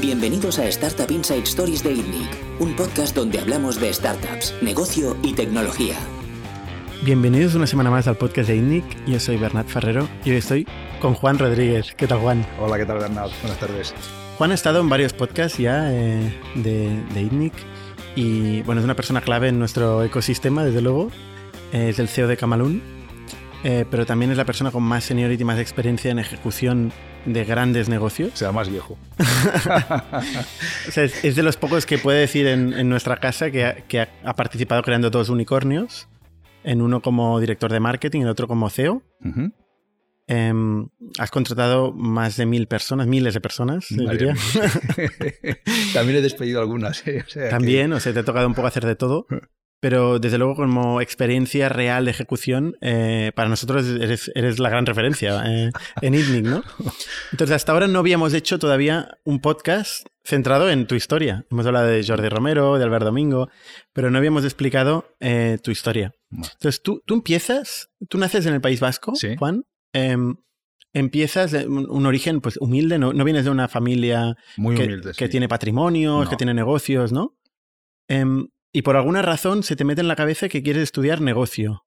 Bienvenidos a Startup Inside Stories de ITNIC, un podcast donde hablamos de startups, negocio y tecnología. Bienvenidos una semana más al podcast de ITNIC. Yo soy Bernat Ferrero y hoy estoy con Juan Rodríguez. ¿Qué tal, Juan? Hola, ¿qué tal, Bernat? Buenas tardes. Juan ha estado en varios podcasts ya eh, de, de ITNIC y bueno, es una persona clave en nuestro ecosistema, desde luego. es el CEO de Camalún, eh, pero también es la persona con más seniority y más experiencia en ejecución de grandes negocios. O sea, más viejo. o sea, es, de los pocos que puede decir en, nuestra casa que, ha, ha, participado creando dos unicornios, en uno como director de marketing y en otro como CEO. Em, has contratado más de mil personas, miles de personas, diría. También he despedido algunas. ¿eh? También, o sea, te ha tocado un poco hacer de todo. Pero desde luego, como experiencia real de ejecución, eh, para nosotros eres, eres, la gran referencia eh, en ITNIC, ¿no? Entonces, hasta ahora no habíamos hecho todavía un podcast centrado en tu historia. Hemos hablado de Jordi Romero, de Albert Domingo, pero no habíamos explicado eh, tu historia. Entonces, tú, tú empiezas, tú naces en el País Vasco, Juan. Em, empiezas de un, origen pues humilde, no, no, vienes de una familia Muy que, humilde, que tiene patrimonios, que tiene negocios, ¿no? Y por alguna razón se te mete en la cabeza que quieres estudiar negocio.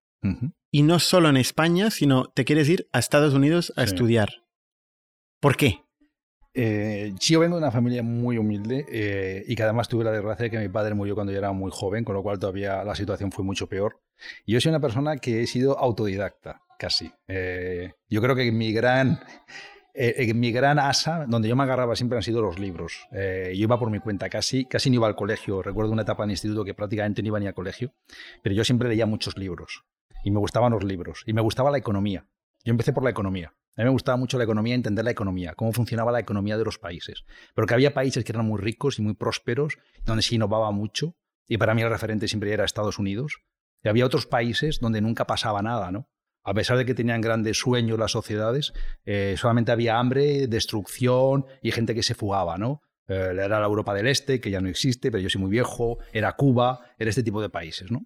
Y no solo en España, sino te quieres ir a Estados Unidos a Sí. estudiar. ¿Por qué? Eh, yo vengo de una familia muy humilde eh, y que además tuve la desgracia de que mi padre murió cuando yo era muy joven, con lo cual todavía la situación fue mucho peor. Y yo soy una persona que he sido autodidacta, casi. Eh, yo creo que mi gran, eh, mi gran asa, donde yo me agarraba siempre han sido los libros. Eh, yo iba por mi cuenta, casi, casi no iba al colegio. Recuerdo una etapa en el instituto que prácticamente no iba ni al colegio, pero yo siempre leía muchos libros y me gustaban los libros y me gustaba la economía. Yo empecé por la economía. A mí me gustaba mucho la economía, entender la economía, cómo funcionaba la economía de los países. Pero que había países que eran muy ricos y muy prósperos, donde se innovaba mucho, y para mí el referente siempre era Estados Unidos. Y había otros países donde nunca pasaba nada, ¿no? A pesar de que tenían grandes sueños las sociedades, eh, solamente había hambre, destrucción y gente que se fugaba, ¿no? Eh, era la Europa del Este, que ya no existe, pero yo soy muy viejo, era Cuba, era este tipo de países, ¿no?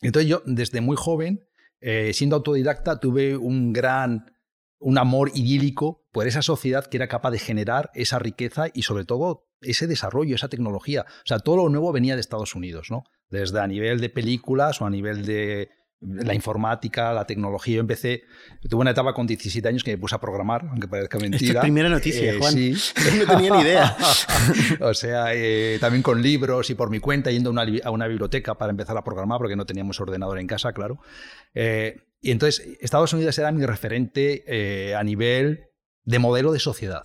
Entonces yo, desde muy joven, eh, siendo autodidacta, tuve un gran, un amor idílico por esa sociedad que era capaz de generar esa riqueza y sobre todo ese desarrollo, esa tecnología. O sea, todo lo nuevo venía de Estados Unidos, ¿no? Desde a nivel de películas o a nivel de la informática, la tecnología. Yo empecé, tuve una etapa con 17 años que me puse a programar, aunque parezca mentira. Esto es primera noticia, Eh, Juan. sí. no tenía ni idea. o sea, eh, también con libros y por mi cuenta, yendo a una, li- a una biblioteca para empezar a programar, porque no teníamos ordenador en casa, claro. Eh, y entonces, Estados Unidos era mi referente eh, a nivel de modelo de sociedad.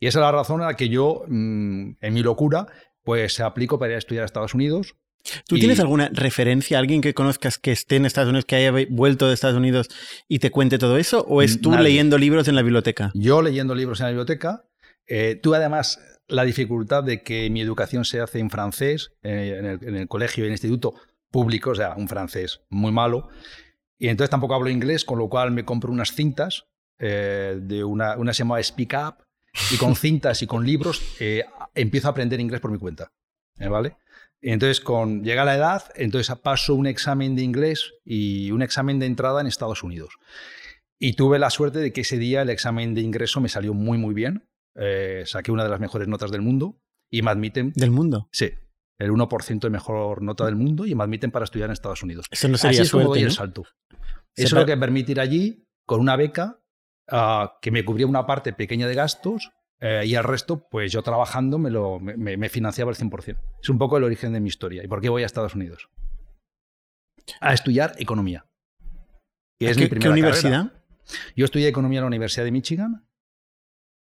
Y esa es la razón a la que yo, mm, en mi locura, pues aplico para ir a estudiar a Estados Unidos. ¿Tú Y- tienes alguna referencia, alguien que conozcas que esté en Estados Unidos, que haya vuelto de Estados Unidos y te cuente todo eso? ¿O es tú Nadie. leyendo libros en la biblioteca? Yo leyendo libros en la biblioteca, eh, tuve además la dificultad de que mi educación se hace en francés, eh, en, el, en el colegio y en el instituto público, o sea, un francés muy malo. Y entonces tampoco hablo inglés, con lo cual me compro unas cintas, eh, de una, una se Speak Up, y con cintas y con libros eh, empiezo a aprender inglés por mi cuenta. ¿eh, ¿Vale? Entonces, con, llega la edad, entonces paso un examen de inglés y un examen de entrada en Estados Unidos. Y tuve la suerte de que ese día el examen de ingreso me salió muy, muy bien. Eh, saqué una de las mejores notas del mundo y me admiten, Del mundo. sí, el 1% de mejor nota del mundo y me admiten para estudiar en Estados Unidos. Eso no sería Así es como doy el salto. Eso es lo que me permite ir allí con una beca ah, que me cubría una parte pequeña de gastos eh, y el resto, pues yo trabajando me, lo, me, financiaba el 100%. Es un poco el origen de mi historia. ¿Y por qué voy a Estados Unidos? A estudiar economía. Y es ¿Qué, mi qué primera universidad? carrera. Yo estudié economía en la Universidad de Michigan.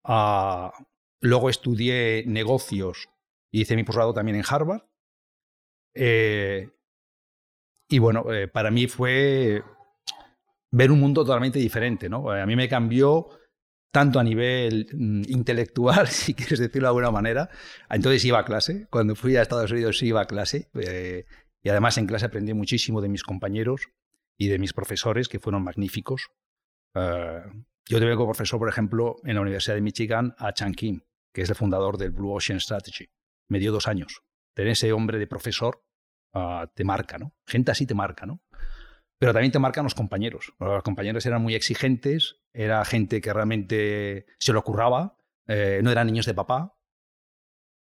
Ah, luego estudié negocios y hice mi posgrado también en Harvard. Eh, y bueno, eh, para mí fue ver un mundo totalmente diferente. ¿no? A mí me cambió tanto a nivel mm, intelectual, si quieres decirlo de alguna manera. Entonces iba a clase. Cuando fui a Estados Unidos iba a clase. eh, y además en clase aprendí muchísimo de mis compañeros y de mis profesores, que fueron magníficos. Eh, yo tuve como profesor, por ejemplo, en la Universidad de Michigan a Chan Kim, que es el fundador del Blue Ocean Strategy. Me dio dos años. Tener ese hombre de profesor ah, te marca, ¿no? Gente así te marca, ¿no? Pero también te marcan los compañeros. Los compañeros eran muy exigentes, era gente que realmente se lo curraba, eh, no eran niños de papá,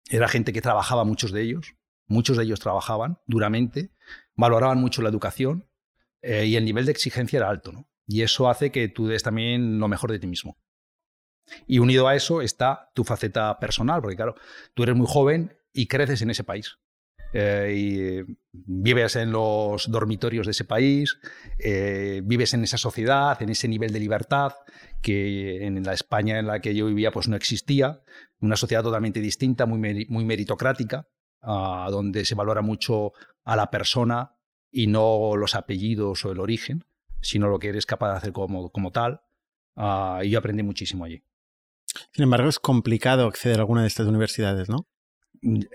Era gente que trabajaba, muchos de ellos, muchos de ellos trabajaban duramente, valoraban mucho la educación eh, y el nivel de exigencia era alto, ¿no? Y eso hace que tú des también lo mejor de ti mismo. Y unido a eso está tu faceta personal, porque claro, tú eres muy joven y creces en ese país. Eh, y vives en los dormitorios de ese país, eh, vives en esa sociedad, en ese nivel de libertad que en la España en la que yo vivía pues no existía, una sociedad totalmente distinta, muy, muy meritocrática, donde se valora mucho a la persona y no los apellidos o el origen, sino lo que eres capaz de hacer como, como tal. Ah, y yo aprendí muchísimo allí. Sin embargo, es complicado acceder a alguna de estas universidades, ¿no?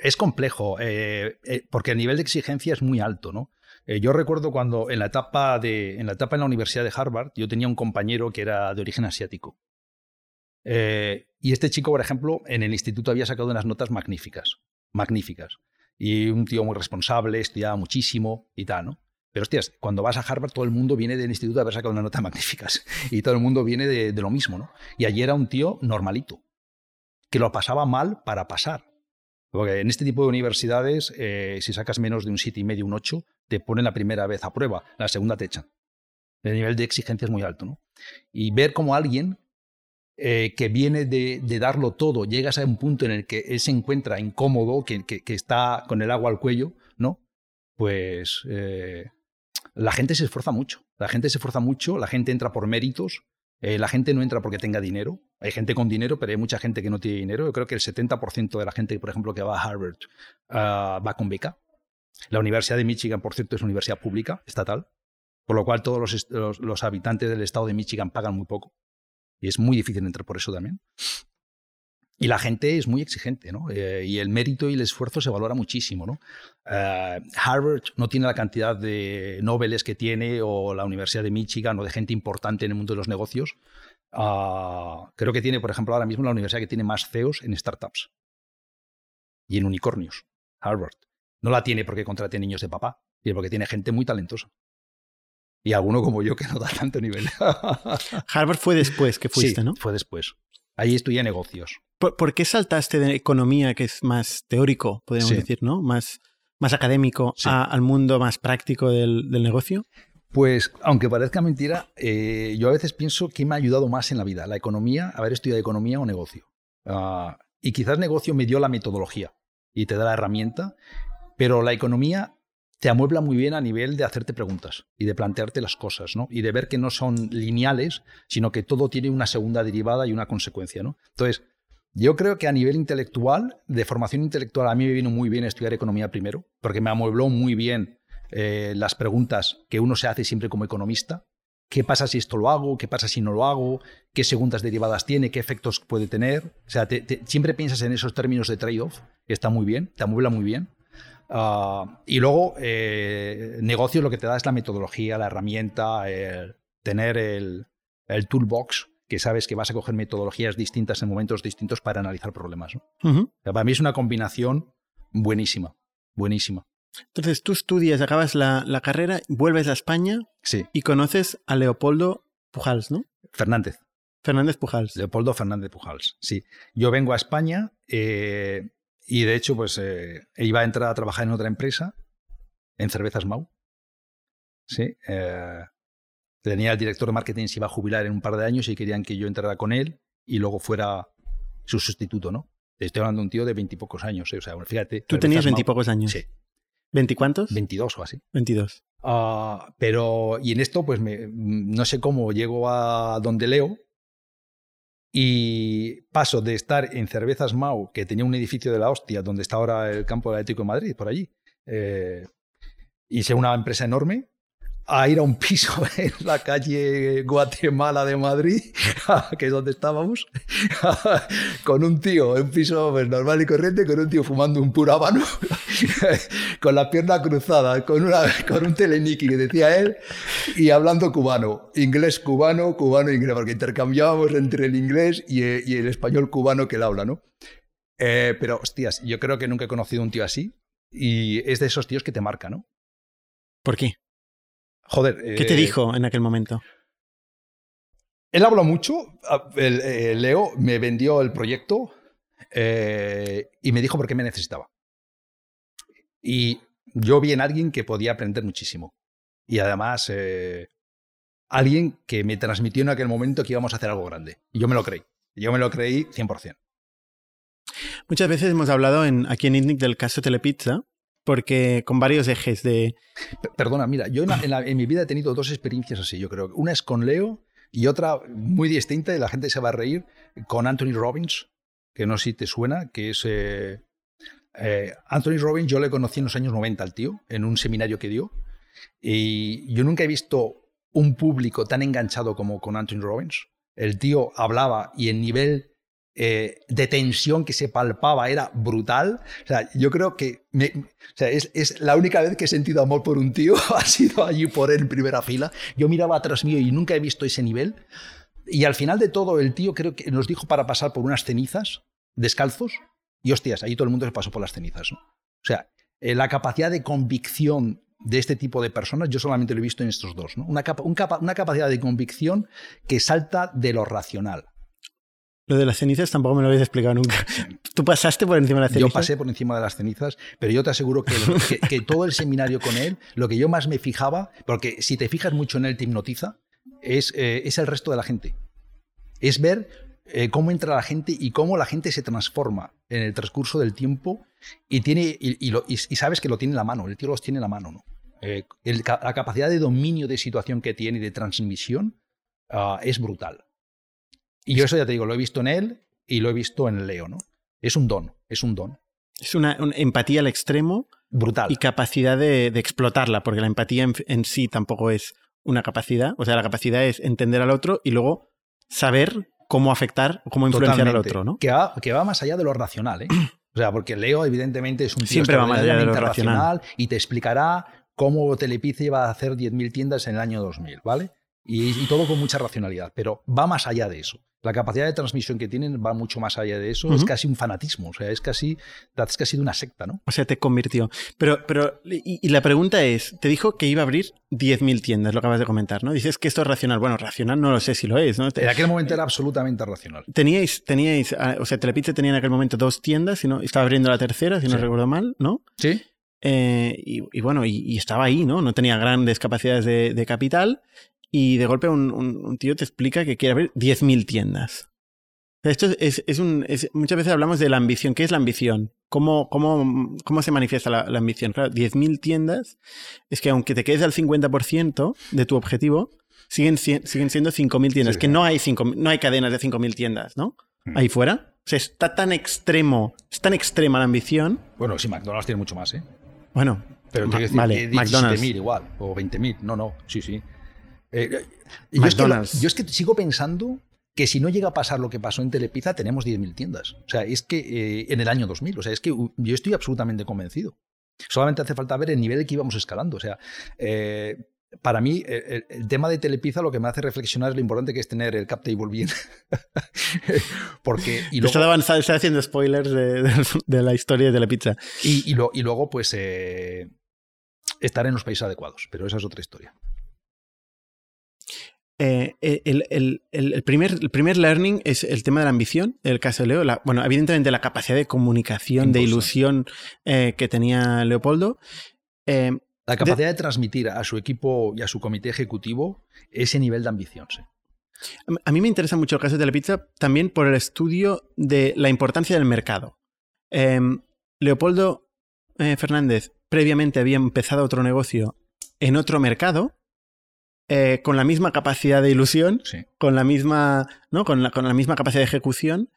Es complejo, eh, eh, porque el nivel de exigencia es muy alto, ¿no? Eh, yo recuerdo cuando en la, etapa de, en la etapa en la Universidad de Harvard, yo tenía un compañero que era de origen asiático. y este chico, por ejemplo, en el instituto había sacado unas notas magníficas, magníficas. Y un tío muy responsable, estudiaba muchísimo y tal, ¿no? Pero hostias, cuando vas a Harvard todo el mundo viene del instituto a haber sacado unas notas magníficas. Y todo el mundo viene de, de lo mismo, ¿no? Y allí era un tío normalito, que lo pasaba mal para pasar. Porque en este tipo de universidades, eh, si sacas menos de un 7,5, y medio, un 8, te ponen la primera vez a prueba, la segunda te echan. El nivel de exigencia es muy alto, ¿no? Y ver cómo alguien eh, que viene de, darlo todo, llegas a un punto en el que él se encuentra incómodo, que, está con el agua al cuello, ¿no? Pues eh, la gente se esfuerza mucho. La gente se esfuerza mucho, la gente entra por méritos, eh, la gente no entra porque tenga dinero. Hay gente con dinero, pero hay mucha gente que no tiene dinero. Yo creo que el 70% de la gente, por ejemplo, que va a Harvard ah, va con beca. La Universidad de Michigan, por cierto, es una universidad pública, estatal, por lo cual todos los habitantes del estado de Michigan pagan muy poco. Y es muy difícil entrar por eso también. Y la gente es muy exigente, ¿no? Eh, y el mérito y el esfuerzo se valora muchísimo, ¿no? Eh, Harvard no tiene la cantidad de Nobeles que tiene, o la Universidad de Michigan, o de gente importante en el mundo de los negocios. Ah, creo que tiene, por ejemplo, ahora mismo la universidad que tiene más CEOs en startups y en unicornios, Harvard. No la tiene porque contrate niños de papá, sino porque tiene gente muy talentosa. Y alguno como yo que no da tanto nivel. Harvard fue después que fuiste, sí, ¿no? Fue después. Ahí estudié negocios. ¿Por, qué saltaste de economía, que es más teórico, podríamos decir, ¿no? Más, más académico, al mundo más práctico del, negocio? Pues, aunque parezca mentira, eh, yo a veces pienso que me ha ayudado más en la vida, la economía, haber estudiado economía o negocio. Ah, y quizás negocio me dio la metodología y te da la herramienta, pero la economía te amuebla muy bien a nivel de hacerte preguntas y de plantearte las cosas, ¿no? Y de ver que no son lineales, sino que todo tiene una segunda derivada y una consecuencia, ¿no? Entonces, yo creo que a nivel intelectual, de formación intelectual, a mí me vino muy bien estudiar economía primero, porque me amuebló muy bien eh, las preguntas que uno se hace siempre como economista. ¿Qué pasa si esto lo hago? ¿Qué pasa si no lo hago? ¿Qué segundas derivadas tiene? ¿Qué efectos puede tener? O sea, siempre piensas en esos términos de trade-off, está muy bien, te amuebla muy bien. Ah, y luego, eh, negocio lo que te da es la metodología, la herramienta, el tener el, toolbox que sabes que vas a coger metodologías distintas en momentos distintos para analizar problemas. Para mí es una combinación buenísima, buenísima. Entonces tú estudias, acabas la, la carrera, vuelves a España sí. y conoces a Leopoldo Pujals, ¿no? Fernández. Fernández Pujals. Leopoldo Fernández Pujals, sí. Yo vengo a España, eh, y de hecho, pues eh, iba a entrar a trabajar en otra empresa, en Cervezas Mau. Sí. Eh, tenía el director de marketing, se iba a jubilar en un par de años y querían que yo entrara con él y luego fuera su sustituto, ¿no? Estoy hablando de un tío de veintipocos años, eh, o sea, fíjate. ¿Tú tenías veintipocos años? Sí. ¿Veinticuántos? Veintidós o así. Veintidós. Ah, pero, y en esto, pues me, no sé cómo llego a donde leo, y paso de estar en Cervezas Mau, que tenía un edificio de la hostia, donde está ahora el campo del Atlético de Madrid, por allí, eh, y sea una empresa enorme, a ir a un piso en la calle Guatemala de Madrid, que es donde estábamos, con un tío, un piso pues, normal y corriente, con un tío fumando un puro habano, con la pierna cruzada, con, una, con un teleniqui decía él, y hablando cubano, inglés cubano, cubano inglés, porque intercambiábamos entre el inglés y, el español cubano que él habla, ¿no? Eh, pero, hostias, yo creo que nunca he conocido un tío así, y es de esos tíos que te marca, ¿no? ¿Por qué? Joder. ¿Qué te eh, dijo en aquel momento? Él habló mucho. Eh, Leo me vendió el proyecto. eh, y me dijo por qué me necesitaba. Y yo vi en alguien que podía aprender muchísimo. Y además, eh, alguien que me transmitió en aquel momento que íbamos a hacer algo grande. Y yo me lo creí. Yo me lo creí 100%. Muchas veces hemos hablado en, aquí en INNIC del caso Telepizza, porque con varios ejes de... Perdona, mira, yo en, mi vida he tenido dos experiencias así, yo creo. Una es con Leo y otra muy distinta, y la gente se va a reír, con Anthony Robbins, que no sé si te suena, que es... Eh, eh, Anthony Robbins yo le conocí en los años 90 al tío, en un seminario que dio, y yo nunca he visto un público tan enganchado como con Anthony Robbins. El tío hablaba y el nivel eh, de tensión que se palpaba era brutal. O sea, yo creo que es, la única vez que he sentido amor por un tío, ha sido allí por él en primera fila. Yo miraba atrás mío y nunca he visto ese nivel. Y al final de todo, el tío creo que nos dijo para pasar por unas cenizas, descalzos, y hostias, ahí todo el mundo se pasó por las cenizas. O sea, eh, la capacidad de convicción de este tipo de personas, yo solamente lo he visto en estos dos. Una, una capacidad de convicción que salta de lo racional. Lo de las cenizas tampoco me lo habéis explicado nunca. ¿Tú pasaste por encima de las cenizas? Yo pasé por encima de las cenizas, pero yo te aseguro que, que, todo el seminario con él, lo que yo más me fijaba, porque si te fijas mucho en él te hipnotiza, es, eh, es el resto de la gente. Es ver eh, cómo entra la gente y cómo la gente se transforma en el transcurso del tiempo y, tiene, y, sabes que lo tiene en la mano, el tío los tiene en la mano. ¿no? Eh, la capacidad de dominio de situación que tiene y de transmisión ah, es brutal. Y yo eso ya te digo, lo he visto en él y lo he visto en Leo, ¿no? Es un don, es un don. Es una, empatía al extremo. Brutal. Y capacidad de, explotarla, porque la empatía en, sí tampoco es una capacidad. O sea, la capacidad es entender al otro y luego saber cómo afectar, cómo influenciar al otro, ¿no? Que va, que va más allá de lo racional, ¿eh? O sea, porque Leo, evidentemente, es un tío Siempre va más allá de lo racional. y te explicará cómo Telepice iba a hacer 10.000 tiendas en el año 2000, ¿vale? y, todo con mucha racionalidad, pero va más allá de eso. La capacidad de transmisión que tienen va mucho más allá de eso. Es casi un fanatismo, o sea, es casi, es casi de una secta, ¿no? O sea, te convirtió. Pero, pero y, la pregunta es, te dijo que iba a abrir 10.000 tiendas, lo acabas de comentar, ¿no? Dices que esto es racional. Bueno, racional no lo sé si lo es, ¿no? En aquel momento era absolutamente racional. Teníais, teníais, ah, o sea, Telepizza tenía en aquel momento dos tiendas, y no, estaba abriendo la tercera, si no recuerdo mal, ¿no? Sí. Eh, y, bueno, y, estaba ahí, ¿no? No tenía grandes capacidades de, de capital y de golpe un, tío te explica que quiere abrir 10.000 tiendas. Esto es, es un. muchas veces hablamos de la ambición. ¿Qué es la ambición? ¿Cómo, cómo, cómo se manifiesta la, ambición? Claro, 10.000 tiendas es que aunque te quedes al 50% de tu objetivo, siguen, siguen siendo 5.000 tiendas. que no hay, cinco, no hay cadenas de 5.000 tiendas, ¿no? Mm. Ahí fuera. O sea, está tan extremo, es tan extrema la ambición. Bueno, sí, McDonald's tiene mucho más, ¿eh? Bueno, pero tiene que vale, McDonald's. igual, o 20.000. No, no, sí, sí. Eh, eh, yo, es que, sigo pensando que si no llega a pasar lo que pasó en Telepizza, tenemos 10.000 tiendas. O sea, es que eh, en el año 2000, o sea, es que yo estoy absolutamente convencido. Solamente hace falta ver el nivel que íbamos escalando. O sea, para mí, el, tema de Telepizza lo que me hace reflexionar es lo importante que es tener el cap table bien. Porque. Y luego, está, está, haciendo spoilers de, la historia de Telepizza. Y, y, y luego, pues, estar en los países adecuados. Pero esa es otra historia. Eh, el, primer, el primer learning es el tema de la ambición, el caso de Leo. bueno, evidentemente la capacidad de comunicación, de ilusión eh, que tenía Leopoldo. Eh, la capacidad de, transmitir a su equipo y a su comité ejecutivo ese nivel de ambición. A mí me interesa mucho el caso de la pizza también por el estudio de la importancia del mercado. Em, Leopoldo Fernández previamente había empezado otro negocio en otro mercado eh, con la misma capacidad de ilusión, con, la misma, ¿no? Con, la, con la misma capacidad de ejecución.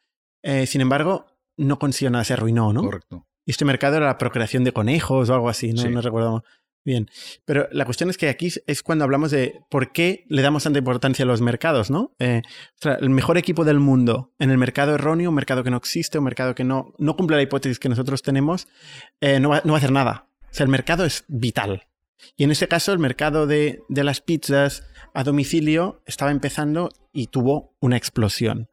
Eh, sin embargo, no consiguió nada, se arruinó, ¿no? Correcto. Y este mercado era la procreación de conejos o algo así, no, no recuerdo bien. Pero la cuestión es que aquí es cuando hablamos de por qué le damos tanta importancia a los mercados, ¿no? Eh, el mejor equipo del mundo en el mercado erróneo, un mercado que no existe, un mercado que no, no cumple la hipótesis que nosotros tenemos, no, va, no va a hacer nada. O sea, el mercado es vital. Y en este caso, el mercado de, las pizzas a domicilio estaba empezando y tuvo una explosión.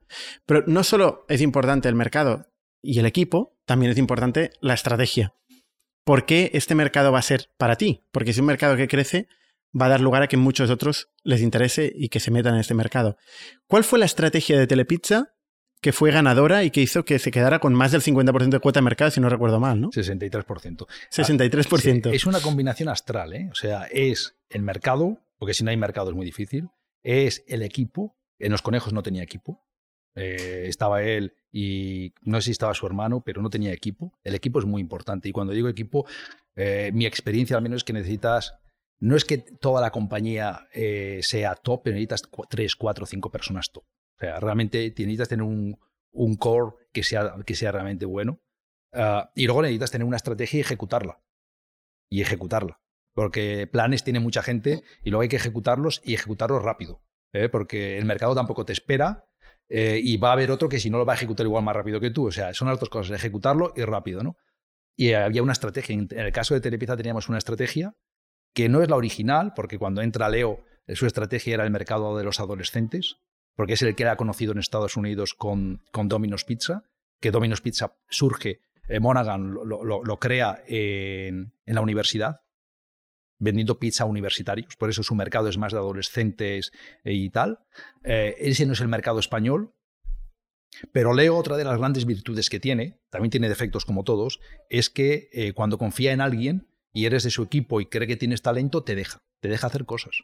Pero no solo es importante el mercado y el equipo, también es importante la estrategia. ¿Por qué este mercado va a ser para ti? Porque si un mercado que crece, va a dar lugar a que muchos otros les interese y que se metan en este mercado. ¿Cuál fue la estrategia de Telepizza que fue ganadora y que hizo que se quedara con más del 50% de cuota de mercado, si no recuerdo mal, ¿no? 63%. 63%. Ah, es una combinación astral, ¿eh? O sea, es el mercado, porque si no hay mercado es muy difícil, es el equipo, en los conejos no tenía equipo, eh, estaba él y no sé si estaba su hermano, pero no tenía equipo. El equipo es muy importante y cuando digo equipo, eh, mi experiencia al menos es que necesitas, no es que toda la compañía eh, sea top, pero necesitas tres, cuatro, cinco personas top. O sea, realmente necesitas tener un, un core que sea, que sea realmente bueno. Ah, y luego necesitas tener una estrategia y ejecutarla. Y ejecutarla. Porque planes tiene mucha gente y luego hay que ejecutarlos y ejecutarlos rápido. Porque el mercado tampoco te espera eh, y va a haber otro que si no lo va a ejecutar igual más rápido que tú. O sea, son las dos cosas, ejecutarlo y rápido, ¿no? Y había una estrategia. En el caso de Telepizza teníamos una estrategia que no es la original, porque cuando entra Leo, eh, su estrategia era el mercado de los adolescentes, porque es el que era conocido en Estados Unidos con, con Domino's Pizza, que Domino's Pizza surge, eh, Monaghan lo, crea en, en la universidad, vendiendo pizza a universitarios, por eso su mercado es más de adolescentes y tal. Eh, ese no es el mercado español, pero Leo, otra de las grandes virtudes que tiene, también tiene defectos como todos, es que eh, cuando confía en alguien y eres de su equipo y cree que tienes talento, te deja, te deja hacer cosas.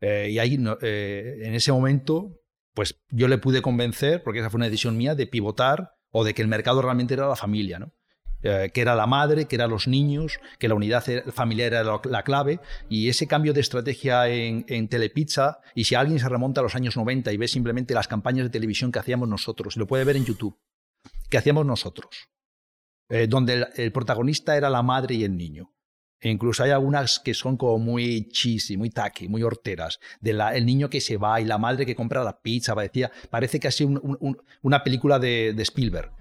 Eh, y ahí, en ese momento, pues yo le pude convencer, porque esa fue una decisión mía, de pivotar o de que el mercado realmente era la familia, ¿no? Eh, que era la madre, que eran los niños, que la unidad familiar era la clave, y ese cambio de estrategia en, Telepizza, y si alguien se remonta a los años 90 y ve simplemente las campañas de televisión que hacíamos nosotros, lo puede ver en YouTube, que hacíamos nosotros, eh, donde el, protagonista era la madre y el niño. E incluso hay algunas que son como muy cheesy, muy tacky, muy horteras. El niño que se va y la madre que compra la pizza. Parecía, parece casi una película de Spielberg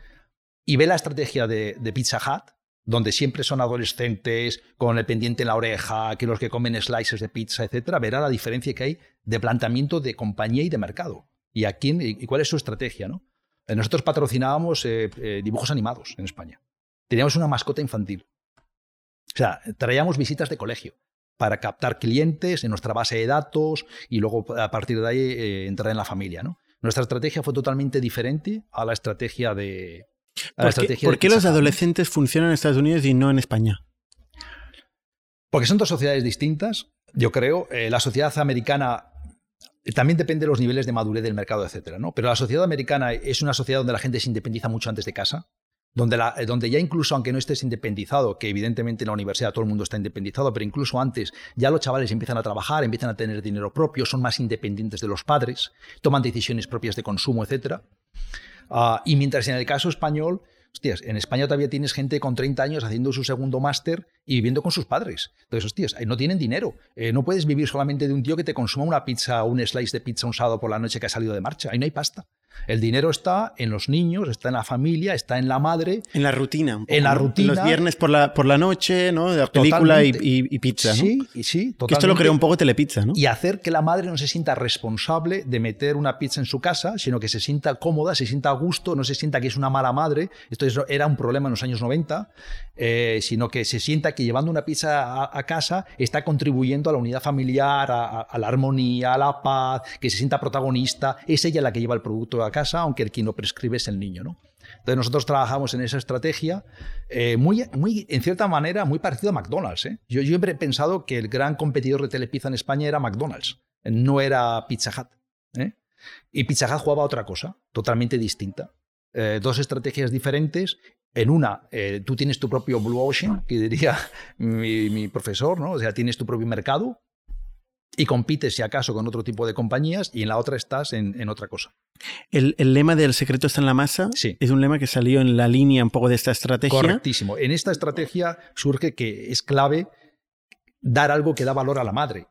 y ve la estrategia de, Pizza Hut, donde siempre son adolescentes con el pendiente en la oreja, que los que comen slices de pizza, etcétera, verá la diferencia que hay de planteamiento de compañía y de mercado. Y, a quién, y cuál es su estrategia. ¿no? Eh, nosotros patrocinábamos eh, eh, dibujos animados en España. Teníamos una mascota infantil. O sea, traíamos visitas de colegio para captar clientes en nuestra base de datos y luego a partir de ahí entrar en la familia. ¿no? Nuestra estrategia fue totalmente diferente a la estrategia de, ¿Por qué, los adolescentes funcionan en Estados Unidos y no en España? Porque son dos sociedades distintas, yo creo. Eh, la sociedad americana eh, también depende de los niveles de madurez del mercado, etcétera, ¿no? Pero la sociedad americana es una sociedad donde la gente se independiza mucho antes de casa, donde, eh, donde, ya incluso aunque no estés independizado, que evidentemente en la universidad todo el mundo está independizado, pero incluso antes ya los chavales empiezan a trabajar, empiezan a tener dinero propio, son más independientes de los padres, toman decisiones propias de consumo, etcétera. Ah, y mientras en el caso español, hostias, en España todavía tienes gente con 30 años haciendo su segundo máster y viviendo con sus padres. Entonces, hostias, no tienen dinero. Eh, no puedes vivir solamente de un tío que te consuma una pizza, un slice de pizza un sábado por la noche que ha salido de marcha. Ahí no hay pasta. El dinero está en los niños, está en la familia, está en la madre. En la rutina. en la rutina. Los viernes por la, por la noche, ¿no? De la película y, pizza. ¿no? Sí, sí, totalmente. Que esto lo creó un poco Telepizza, ¿no? Y hacer que la madre no se sienta responsable de meter una pizza en su casa, sino que se sienta cómoda, se sienta a gusto, no se sienta que es una mala madre. Esto era un problema en los años 90, eh, sino que se sienta que llevando una pizza a, casa está contribuyendo a la unidad familiar, a, la armonía, a la paz, que se sienta protagonista. Es ella la que lleva el producto a casa, aunque el quien lo prescribe es el niño, ¿no? Entonces nosotros trabajamos en esa estrategia eh, muy, muy, en cierta manera, muy parecido a McDonald's. ¿eh? Yo, siempre he pensado que el gran competidor de Telepizza en España era McDonald's, no era Pizza Hut. Y Pizza Hut jugaba otra cosa, totalmente distinta. Dos estrategias diferentes. En una, tú tienes tu propio Blue Ocean, que diría mi, mi profesor, ¿no? O sea, tienes tu propio mercado, y compites, si acaso, con otro tipo de compañías y en la otra estás en, otra cosa. El, lema del secreto está en la masa sí. es un lema que salió en la línea un poco de esta estrategia. Correctísimo. En esta estrategia surge que es clave dar algo que da valor a la madre.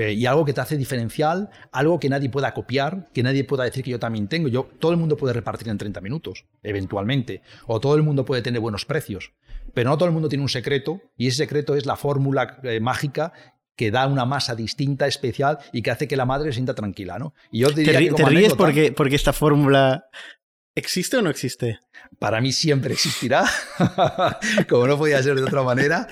Eh, y algo que te hace diferencial, algo que nadie pueda copiar, que nadie pueda decir que yo también tengo. Yo, todo el mundo puede repartir en 30 minutos, eventualmente, o todo el mundo puede tener buenos precios, pero no todo el mundo tiene un secreto, y ese secreto es la fórmula eh, mágica que da una masa distinta, especial y que hace que la madre se sienta tranquila, ¿no? Y yo diría te, ríes porque, porque esta fórmula ¿Existe o no existe? Para mí siempre existirá, como no podía ser de otra manera.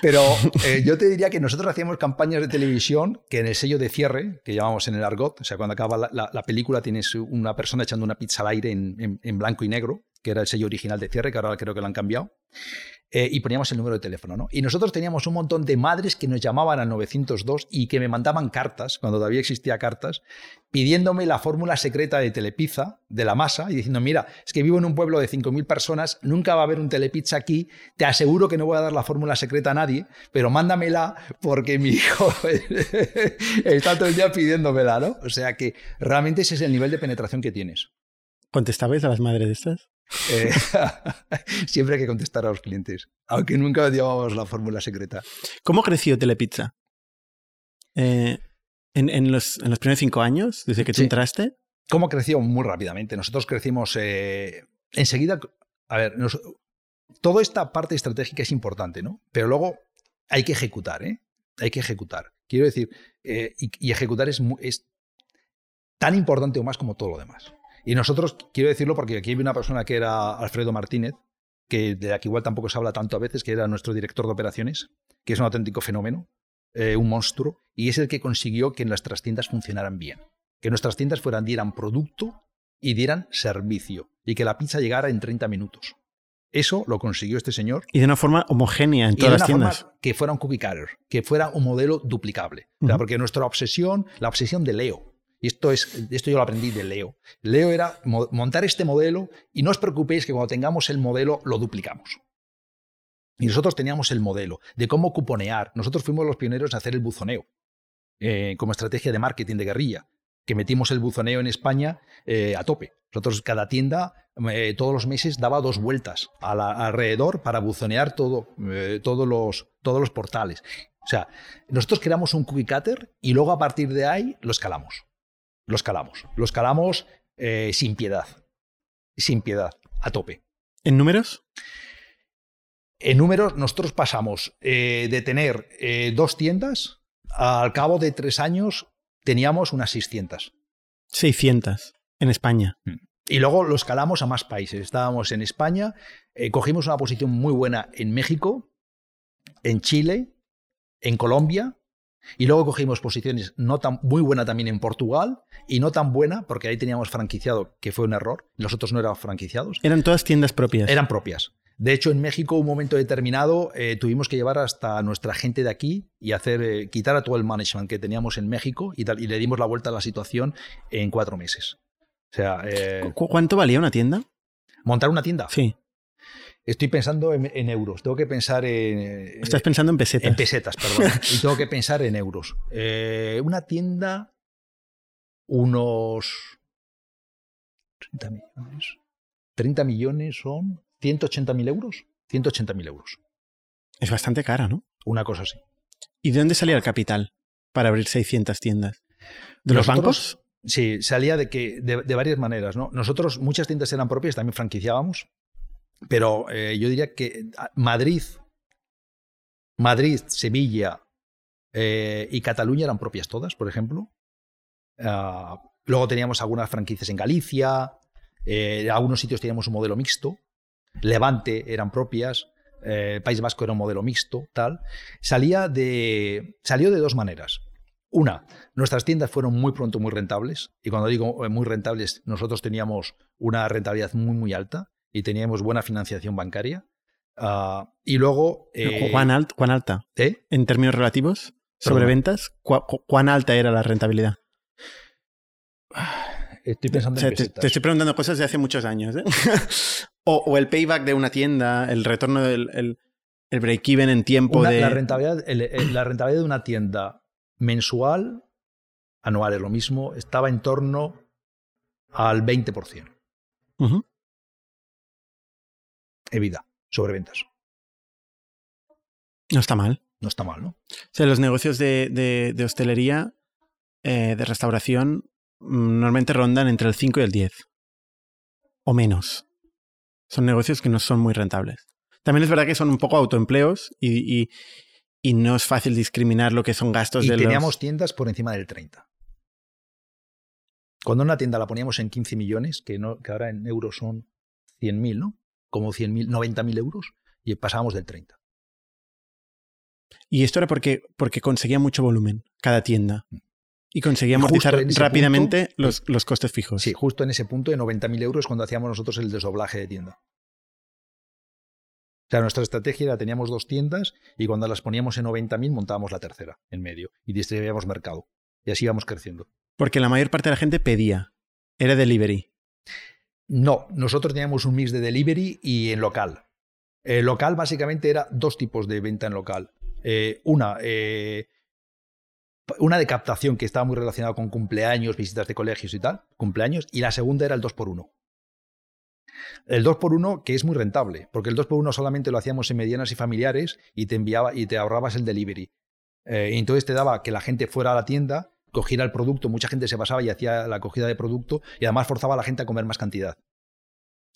Pero eh, yo te diría que nosotros hacíamos campañas de televisión que en el sello de cierre, que llamamos en el argot, o sea, cuando acaba la, película tienes una persona echando una pizza al aire en blanco y negro, que era el sello original de cierre, que ahora creo que lo han cambiado. Eh, y poníamos el número de teléfono. ¿no? Y nosotros teníamos un montón de madres que nos llamaban al 902 y que me mandaban cartas, cuando todavía existía cartas, pidiéndome la fórmula secreta de Telepizza, de la masa, y diciendo, mira, es que vivo en un pueblo de 5.000 personas, nunca va a haber un Telepizza aquí, te aseguro que no voy a dar la fórmula secreta a nadie, pero mándamela porque mi hijo está todo el día pidiéndomela, ¿no? O sea que realmente ese es el nivel de penetración que tienes. ¿Contestabais a las madres de estas? Eh, siempre hay que contestar a los clientes, aunque nunca llevamos la fórmula secreta. ¿Cómo creció Telepizza? Eh, en, los, primeros cinco años, desde que tú entraste? ¿Cómo creció? Muy rápidamente. Nosotros crecimos eh, enseguida. A ver, toda esta parte estratégica es importante, ¿no? Pero luego hay que ejecutar, ¿eh? Hay que ejecutar. Quiero decir, y, ejecutar es, es tan importante o más como todo lo demás. Y nosotros, quiero decirlo porque aquí hay una persona que era Alfredo Martínez, que de la que igual tampoco se habla tanto a veces, que era nuestro director de operaciones, que es un auténtico fenómeno, eh, un monstruo, y es el que consiguió que nuestras tiendas funcionaran bien. Que nuestras tiendas fueran, dieran producto y dieran servicio, y que la pizza llegara en 30 minutos. Eso lo consiguió este señor. Y de una forma homogénea en todas las tiendas. Forma que fuera un cookie cutter, que fuera un modelo duplicable. porque nuestra obsesión, la obsesión de Leo, y esto, es, esto yo lo aprendí de Leo. Leo era montar este modelo y no os preocupéis que cuando tengamos el modelo lo duplicamos. Y nosotros teníamos el modelo de cómo cuponear. Nosotros fuimos los pioneros en hacer el buzoneo eh, como estrategia de marketing de guerrilla, que metimos el buzoneo en España eh, a tope. Nosotros, cada tienda, eh, todos los meses daba dos vueltas alrededor para buzonear todo, todos, los, todos los portales. O sea, nosotros creamos un cookie cutter y luego a partir de ahí lo escalamos lo escalamos. Lo escalamos eh, sin piedad. Sin piedad, a tope. ¿En números? En números, nosotros pasamos eh, de tener eh, dos tiendas, al cabo de tres años teníamos unas 600. 600 en España. Mm. Y luego lo escalamos a más países. Estábamos en España, cogimos una posición muy buena en México, en Chile, en Colombia y luego cogimos posiciones no tan muy buena también en Portugal y no tan buena porque ahí teníamos franquiciado, que fue un error. Los otros no eran franquiciados. Eran todas tiendas propias. Eran propias. De hecho, en México, un momento determinado, eh, tuvimos que llevar hasta nuestra gente de aquí y hacer eh, quitar a todo el management que teníamos en México y, y, le dimos la vuelta a la situación en cuatro meses. O sea, eh, ¿cuánto valía una tienda? Montar una tienda. Sí. Estoy pensando en, euros, tengo que pensar en... Estás pensando en pesetas. En pesetas, perdón. y tengo que pensar en euros. Eh, una tienda, unos 30 millones. 30 millones son 180.000 euros. 180.000 euros. Es bastante cara, ¿no? Una cosa así. ¿Y de dónde salía el capital para abrir 600 tiendas? ¿De los bancos? Sí, salía de, que, de, de, varias maneras. ¿no? Nosotros, muchas tiendas eran propias, también franquiciábamos. Pero eh, yo diría que ah, Madrid, Madrid, Sevilla eh, y Cataluña eran propias todas, por ejemplo. Ah, luego teníamos algunas franquicias en Galicia, eh, en algunos sitios teníamos un modelo mixto. Levante eran propias, País Vasco era un modelo mixto, tal. Salía de, salió de dos maneras. Una, nuestras tiendas fueron muy pronto muy rentables, y cuando digo muy rentables, nosotros teníamos una rentabilidad muy, muy alta y teníamos buena financiación bancaria. Ah, y luego... Eh, ¿Cuán, alta? ¿Eh? En términos relativos, sobre ventas, ¿cuán alta era la rentabilidad? Estoy pensando en te, te, estoy preguntando cosas de hace muchos años. ¿eh? o, el payback de una tienda, el retorno del el, break-even en tiempo de... La rentabilidad, la rentabilidad de una tienda mensual, anual es lo mismo, estaba en torno al 20%. Uh sobre ventas. No está mal. No está mal, ¿no? O sea, los negocios de, hostelería, eh, de restauración, mm, normalmente rondan entre el 5 y el 10. O menos. Son negocios que no son muy rentables. También es verdad que son un poco autoempleos y, y, no es fácil discriminar lo que son gastos y de teníamos tiendas por encima del 30. Cuando una tienda la poníamos en 15 millones, que, no, que ahora en euros son 100.000, ¿no? Como 100.000, 90.000 euros, y pasábamos del 30. Y esto era porque, porque conseguía mucho volumen cada tienda. Mm. Y conseguía amortizar rápidamente los, los, costes fijos. Sí, justo en ese punto de 90.000 euros cuando hacíamos nosotros el desdoblaje de tienda. O sea, nuestra estrategia era, teníamos dos tiendas y cuando las poníamos en 90.000 montábamos la tercera en medio y distribuíamos mercado. Y así íbamos creciendo. Porque la mayor parte de la gente pedía. Era delivery. No, nosotros teníamos un mix de delivery y en local. El local básicamente era dos tipos de venta en local. Eh, una, eh, una de captación que estaba muy relacionada con cumpleaños, visitas de colegios y tal, cumpleaños, y la segunda era el 2x1. El 2x1 que es muy rentable, porque el 2x1 solamente lo hacíamos en medianas y familiares y te enviaba y te ahorrabas el delivery. Eh, entonces te daba que la gente fuera a la tienda, cogiera el producto, mucha gente se pasaba y hacía la cogida de producto y además forzaba a la gente a comer más cantidad.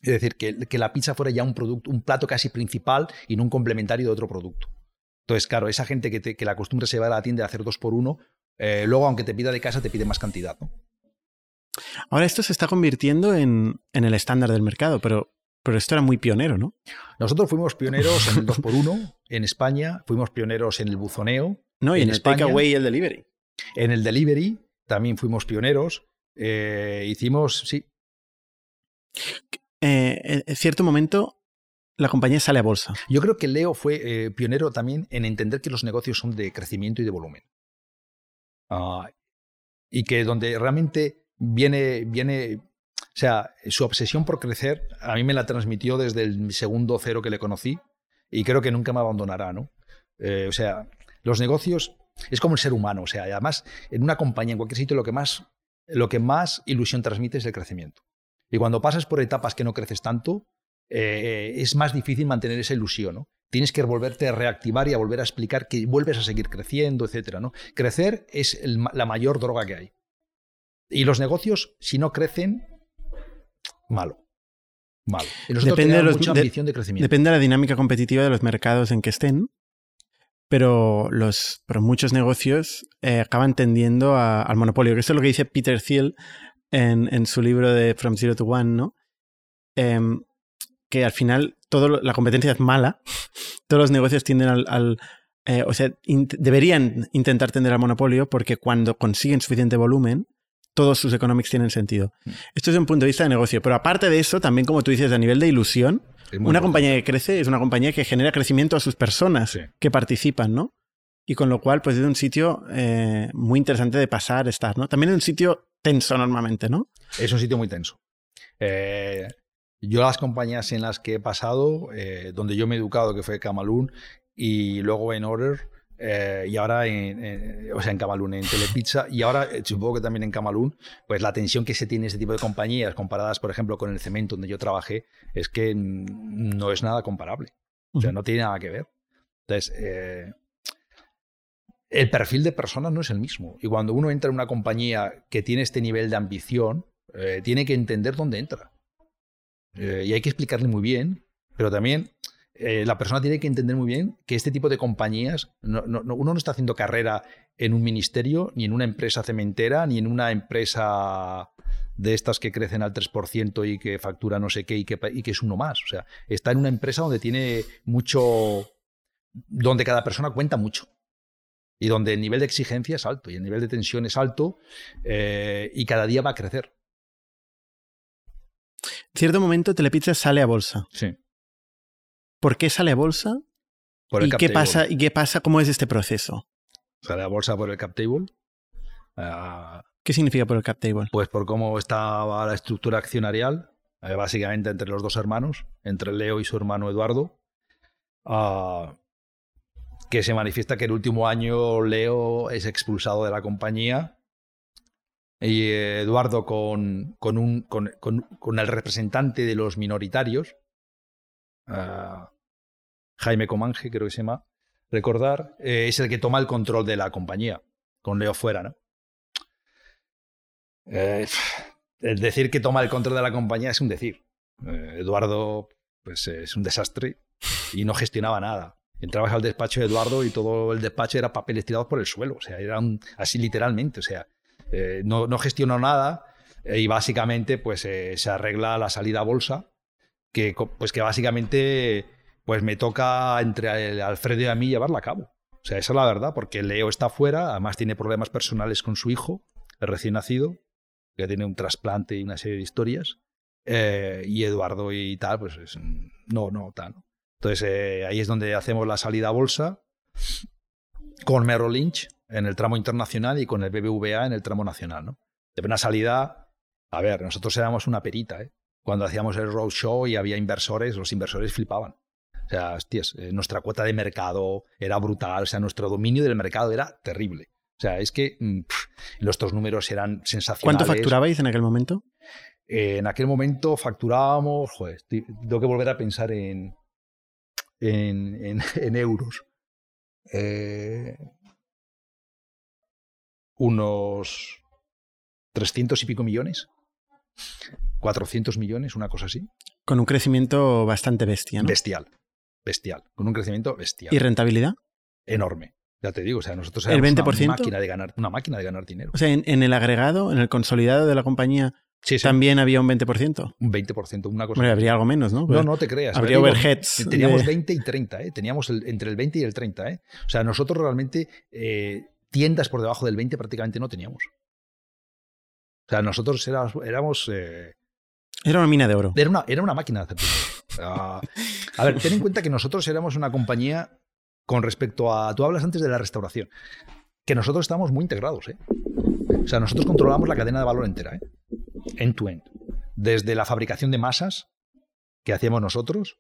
Es decir, que, que la pizza fuera ya un producto, un plato casi principal y no un complementario de otro producto. Entonces, claro, esa gente que, te, que la costumbre se va a la tienda a hacer dos por uno, eh, luego, aunque te pida de casa, te pide más cantidad. ¿no? Ahora esto se está convirtiendo en, en el estándar del mercado, pero, pero esto era muy pionero, ¿no? Nosotros fuimos pioneros en el 2x1 en España, fuimos pioneros en el buzoneo. No, y en, en el takeaway y el delivery. En el delivery también fuimos pioneros. Eh, hicimos, sí. Eh, en cierto momento la compañía sale a bolsa. Yo creo que Leo fue eh, pionero también en entender que los negocios son de crecimiento y de volumen. Uh, y que donde realmente viene, viene, o sea, su obsesión por crecer, a mí me la transmitió desde el segundo cero que le conocí y creo que nunca me abandonará, ¿no? Eh, o sea, los negocios es como el ser humano, o sea, además en una compañía, en cualquier sitio, lo que más, lo que más ilusión transmite es el crecimiento. Y cuando pasas por etapas que no creces tanto, eh, es más difícil mantener esa ilusión, ¿no? Tienes que volverte a reactivar y a volver a explicar que vuelves a seguir creciendo, etcétera, ¿no? Crecer es el, la mayor droga que hay. Y los negocios, si no crecen, malo. Malo. Y nosotros Depende de los- mucha de- ambición de crecimiento. Depende de la dinámica competitiva de los mercados en que estén, pero, los, pero muchos negocios eh, acaban tendiendo al monopolio. Que esto es lo que dice Peter Thiel en, en su libro de From Zero to One, ¿no? Em, que al final todo la competencia es mala, todos los negocios tienden al... eh, o sea, deberían intentar tender al monopolio porque cuando consiguen suficiente volumen, todos sus economics tienen sentido. Mm. Esto es un punto de vista de negocio, pero aparte de eso, también como tú dices, a nivel de ilusión, una compañía que crece es una compañía que genera crecimiento a sus personas Sí. que participan, ¿no? Y con lo cual, pues es un sitio eh, muy interesante de pasar, estar, ¿no? También es un sitio tenso normalmente, ¿no? Es un sitio muy tenso. Eh, yo las compañías en las que he pasado, eh, donde yo me he educado, que fue Camalún, y luego en Order, eh, y ahora en, en- o sea, en Camalún, en Telepizza, y ahora eh, supongo que también en Camalún, pues la tensión que se tiene en ese tipo de compañías, comparadas, por ejemplo, con el cemento donde yo trabajé, es que no es nada comparable. O sea, no tiene nada que ver. Entonces, eh, el perfil de personas no es el mismo. Y cuando uno entra en una compañía que tiene este nivel de ambición, eh, tiene que entender dónde entra. Y hay que explicarle muy bien, pero también eh, la persona tiene que entender muy bien que este tipo de compañías, no- no- no- uno no está haciendo carrera en un ministerio, ni en una empresa cementera, ni en una empresa de estas que crecen al 3% y que factura no sé qué y que, y que es uno más. O sea, está en una empresa donde tiene mucho, donde cada persona cuenta mucho y donde el nivel de exigencia es alto y el nivel de tensión es alto eh, y cada día va a crecer. En cierto momento Telepizza sale a bolsa. Sí. ¿Por qué sale a bolsa? Por el ¿Y cap qué, table. pasa, ¿Y qué pasa? ¿Cómo es este proceso? Sale a bolsa por el cap table. Ah, ¿Qué significa por el cap table? pues por cómo estaba la estructura accionarial, eh, básicamente entre los dos hermanos, entre Leo y su hermano Eduardo, ah, que se manifiesta que el último año Leo es expulsado de la compañía y eh, Eduardo con, con, un, con, con- con el representante de los minoritarios, Jaime Comange creo que se llama, recordar, eh, es el que toma el control de la compañía, con Leo fuera, ¿no? Eh, el decir que toma el control de la compañía es un decir. Eh, Eduardo pues, es un desastre y no gestionaba nada. Entrabas al despacho de Eduardo y todo el despacho era papeles tirados por el suelo. O sea, era un- así literalmente. O sea, no, no gestionó nada. Y básicamente, pues se arregla la salida a bolsa, que, pues que básicamente pues me toca entre Alfredo y a mí llevarla a cabo. O sea, esa es la verdad, porque Leo está fuera, además tiene problemas personales con su hijo, el recién nacido, que tiene un trasplante y una serie de historias. Eh, y Eduardo y tal, pues no, no, tal. Entonces eh, ahí es donde hacemos la salida a bolsa con Merrill Lynch en el tramo internacional y con el BBVA en el tramo nacional. ¿no? De una salida, a ver, nosotros éramos una perita. ¿eh? Cuando hacíamos el roadshow y había inversores, los inversores flipaban. O sea, hostias, eh, nuestra cuota de mercado era brutal, o sea, nuestro dominio del mercado era terrible. O sea, es que mm, nuestros números eran sensacionales. ¿Cuánto facturabais en aquel momento? Eh, en aquel momento facturábamos, joder, tengo que volver a pensar en, en, en, euros. Eh, unos 300 y pico millones. 400 millones, una cosa así. Con un crecimiento bastante bestia, ¿no? Bestial bestial, con un crecimiento bestial. ¿Y rentabilidad? Enorme. Ya te digo, o sea, nosotros éramos ¿El 20%? Una, máquina de ganar, una máquina de ganar dinero. O sea, en, el agregado, en el consolidado de la compañía, también había un 20%. Un 20%, una cosa. Bueno, habría algo menos, ¿no? no, no te creas. Habría overheads. Teníamos 20 y 30, ¿eh? Teníamos entre el 20 y el 30, ¿eh? O sea, nosotros realmente eh, tiendas por debajo del 20 prácticamente no teníamos. O sea, nosotros éramos... éramos eh, era una mina de oro. Era una, era una máquina de hacer a ver, ten en cuenta que nosotros éramos una compañía con respecto a. Tú hablas antes de la restauración. Que nosotros estamos muy integrados, ¿eh? O sea, nosotros controlamos la cadena de valor entera, ¿eh? End to end. Desde la fabricación de masas que hacíamos nosotros.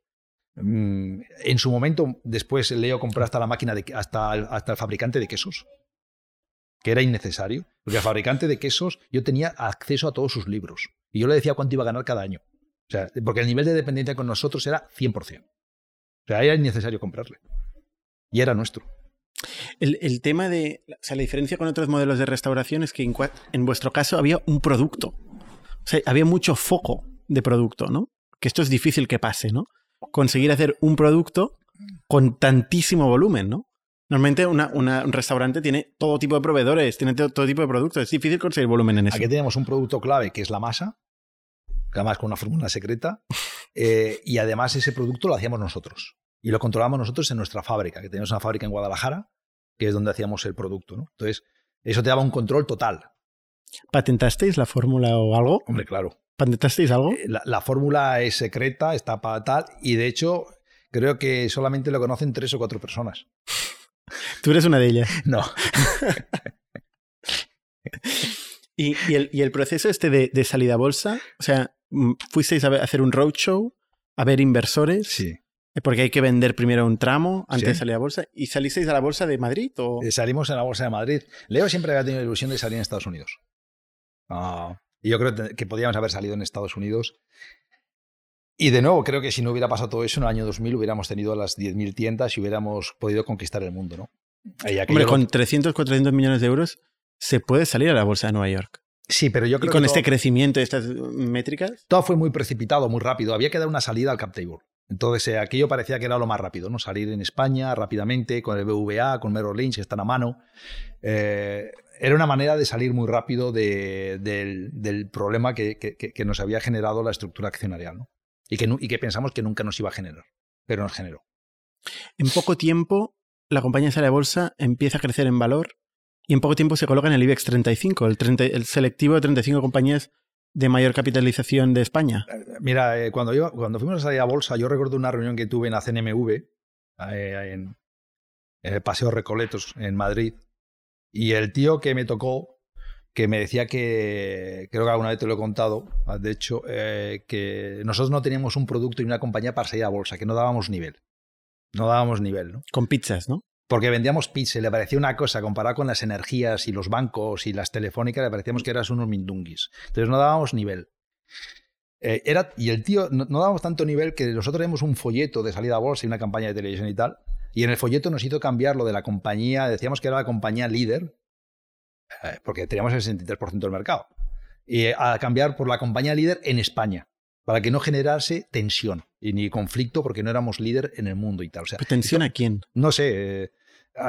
Mm, en su momento, después Leo compró hasta la máquina de, hasta, hasta el fabricante de quesos, que era innecesario, porque el fabricante de quesos yo tenía acceso a todos sus libros y yo le decía cuánto iba a ganar cada año. O sea, porque el nivel de dependencia con nosotros era 100%. O sea, era innecesario comprarle. Y era nuestro. El, tema de. O sea, la diferencia con otros modelos de restauración es que en, vuestro caso había un producto. O sea, había mucho foco de producto, ¿no? Que esto es difícil que pase, ¿no? Conseguir hacer un producto con tantísimo volumen, ¿no? Normalmente un restaurante tiene todo tipo de proveedores, tiene todo, todo, tipo de productos. Es difícil conseguir volumen en eso. Aquí tenemos un producto clave que es la masa, además con una fórmula secreta, eh, y además ese producto lo hacíamos nosotros. Y lo controlamos nosotros en nuestra fábrica, que tenemos una fábrica en Guadalajara, que es donde hacíamos el producto. ¿no? Entonces, eso te daba un control total. ¿Patentasteis la fórmula o algo? Hombre, claro. ¿Patentasteis algo? Eh, la, fórmula es secreta, está para tal, y de hecho creo que solamente lo conocen tres o cuatro personas. Tú eres una de ellas. No. ¿Y, el, proceso este de, salida a bolsa? O sea, mm, ¿fuisteis a, hacer un roadshow? ¿A ver inversores? Sí. Eh, porque hay que vender primero un tramo antes de salir a bolsa. ¿Y salisteis a la bolsa de Madrid? O? Eh, salimos a la bolsa de Madrid. Leo siempre había tenido la ilusión de salir en Estados Unidos. Ah, y yo creo que podíamos haber salido en Estados Unidos. Y de nuevo, creo que si no hubiera pasado todo eso, en el año 2000 hubiéramos tenido las 10.000 tiendas y hubiéramos podido conquistar el mundo, ¿no? Hombre, con 300, 400 millones de euros se puede salir a la bolsa de Nueva York. Sí, pero yo creo y con este crecimiento de estas métricas. Todo fue muy precipitado, muy rápido. Había que dar una salida al cap table. Entonces, eh, aquello parecía que era lo más rápido, ¿no? Salir en España rápidamente, con el BVA, con Merrill Lynch, que están a mano. Eh, era una manera de salir muy rápido del, problema que, nos había generado la estructura accionarial, ¿no? Y que, y que pensamos que nunca nos iba a generar, pero nos generó. En poco tiempo, la compañía sale a bolsa, empieza a crecer en valor y en poco tiempo se coloca en el IBEX 35, el, el selectivo de 35 compañías de mayor capitalización de España. Eh, mira, eh, cuando, cuando fuimos a salir a bolsa, yo recuerdo una reunión que tuve en la CNMV, eh, en, el Paseo Recoletos, en Madrid, y el tío que me tocó, que me decía que, creo que alguna vez te lo he contado, de hecho, que nosotros no teníamos un producto y una compañía para salir a bolsa, que no dábamos nivel. No dábamos nivel, ¿no? Con pizzas, ¿no? porque vendíamos pizza, le parecía una cosa, comparado con las energías y los bancos y las telefónicas, le parecíamos que eras unos mindunguis. Entonces no dábamos nivel. Eh, era, y el tío, no, dábamos tanto nivel que nosotros teníamos un folleto de salida a bolsa y una campaña de televisión y tal, y en el folleto nos hizo cambiar lo de la compañía, decíamos que era la compañía líder, eh, porque teníamos el 63% del mercado, y a cambiar por la compañía líder en España para que no generase tensión y ni conflicto porque no éramos líder en el mundo y tal. O sea, ¿Tensión a quién? No sé.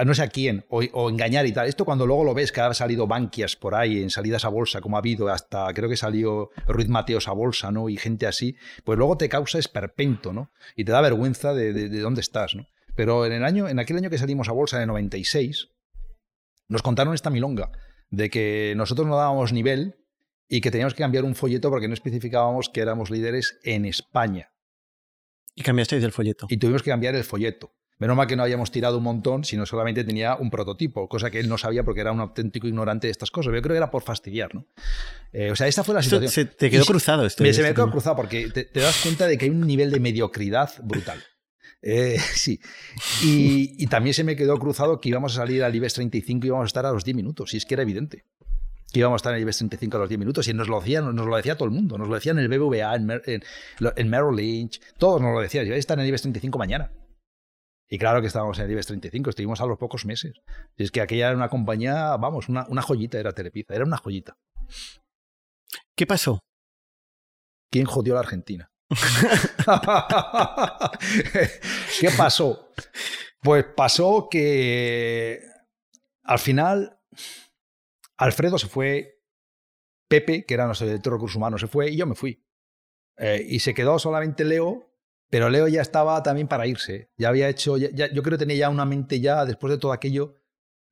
no sé a quién, o, engañar y tal. Esto cuando luego lo ves que ha salido Bankias por ahí en salidas a bolsa, como ha habido hasta, creo que salió Ruiz Mateos a bolsa, ¿no? Y gente así, pues luego te causa esperpento, ¿no? Y te da vergüenza de, de, dónde estás, ¿no? Pero en, el año, en aquel año que salimos a bolsa de 96, nos contaron esta milonga de que nosotros no dábamos nivel y que teníamos que cambiar un folleto porque no especificábamos que éramos líderes en España. Y cambiasteis el folleto. Y tuvimos que cambiar el folleto. Menos mal que no habíamos tirado un montón, sino solamente tenía un prototipo, cosa que él no sabía porque era un auténtico ignorante de estas cosas. Yo creo que era por fastidiar, ¿no? Eh, o sea, esta fue la situación. Se te quedó cruzado esto. se me quedó cruzado porque te, das cuenta de que hay un nivel de mediocridad brutal. Eh, sí. Y, y, también se me quedó cruzado que íbamos a salir al IBEX 35 y íbamos a estar a los 10 minutos. Y es que era evidente que íbamos a estar en el IBEX 35 a los 10 minutos. Y nos lo, decía, nos lo decía todo el mundo. Nos lo decían en el BBVA, en, en, Merrill Lynch. Todos nos lo decían. Yo voy a estar en el IBEX 35 mañana. Y claro que estábamos en el IBEX 35, estuvimos a los pocos meses. Y es que aquella era una compañía, vamos, una, una joyita era Telepizza, era una joyita. ¿Qué pasó? ¿Quién jodió a la Argentina? ¿Qué pasó? Pues pasó que al final Alfredo se fue, Pepe, que era nuestro director de recursos humanos, se fue y yo me fui. Eh, y se quedó solamente Leo pero Leo ya estaba también para irse. Ya había hecho, yo creo que tenía ya una mente ya, después de todo aquello,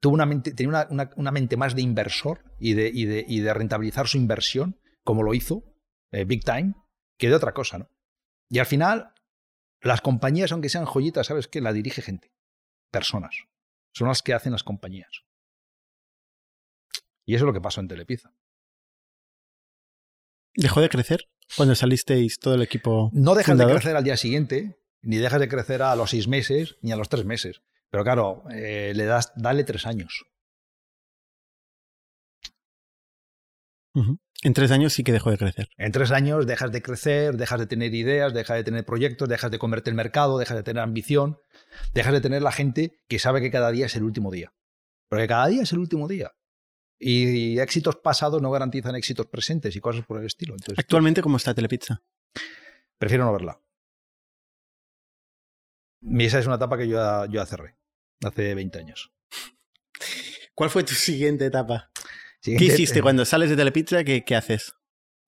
tuvo una mente, tenía una, mente más de inversor y de, y, de, y de, rentabilizar su inversión, como lo hizo eh, Big Time, que de otra cosa, ¿no? Y al final, las compañías, aunque sean joyitas, ¿sabes qué? La dirige gente, personas. Son las que hacen las compañías. Y eso es lo que pasó en Telepizza. ¿Dejó de crecer? Cuando salisteis todo el equipo. No dejas de crecer al día siguiente, ni dejas de crecer a los seis meses, ni a los tres meses. Pero claro, eh, le das, dale tres años. En tres años sí que dejó de crecer. En tres años dejas de crecer, dejas de tener ideas, dejas de tener proyectos, dejas de convertir el mercado, dejas de tener ambición, dejas de tener la gente que sabe que cada día es el último día. Porque cada día es el último día. Y éxitos pasados no garantizan éxitos presentes y cosas por el estilo. ¿Actualmente cómo está Telepizza? Prefiero no verla. Esa es una etapa que yo ya, cerré, hace 20 años. ¿Cuál fue tu siguiente etapa? ¿Qué hiciste cuando sales de Telepizza? ¿qué, ¿Qué haces?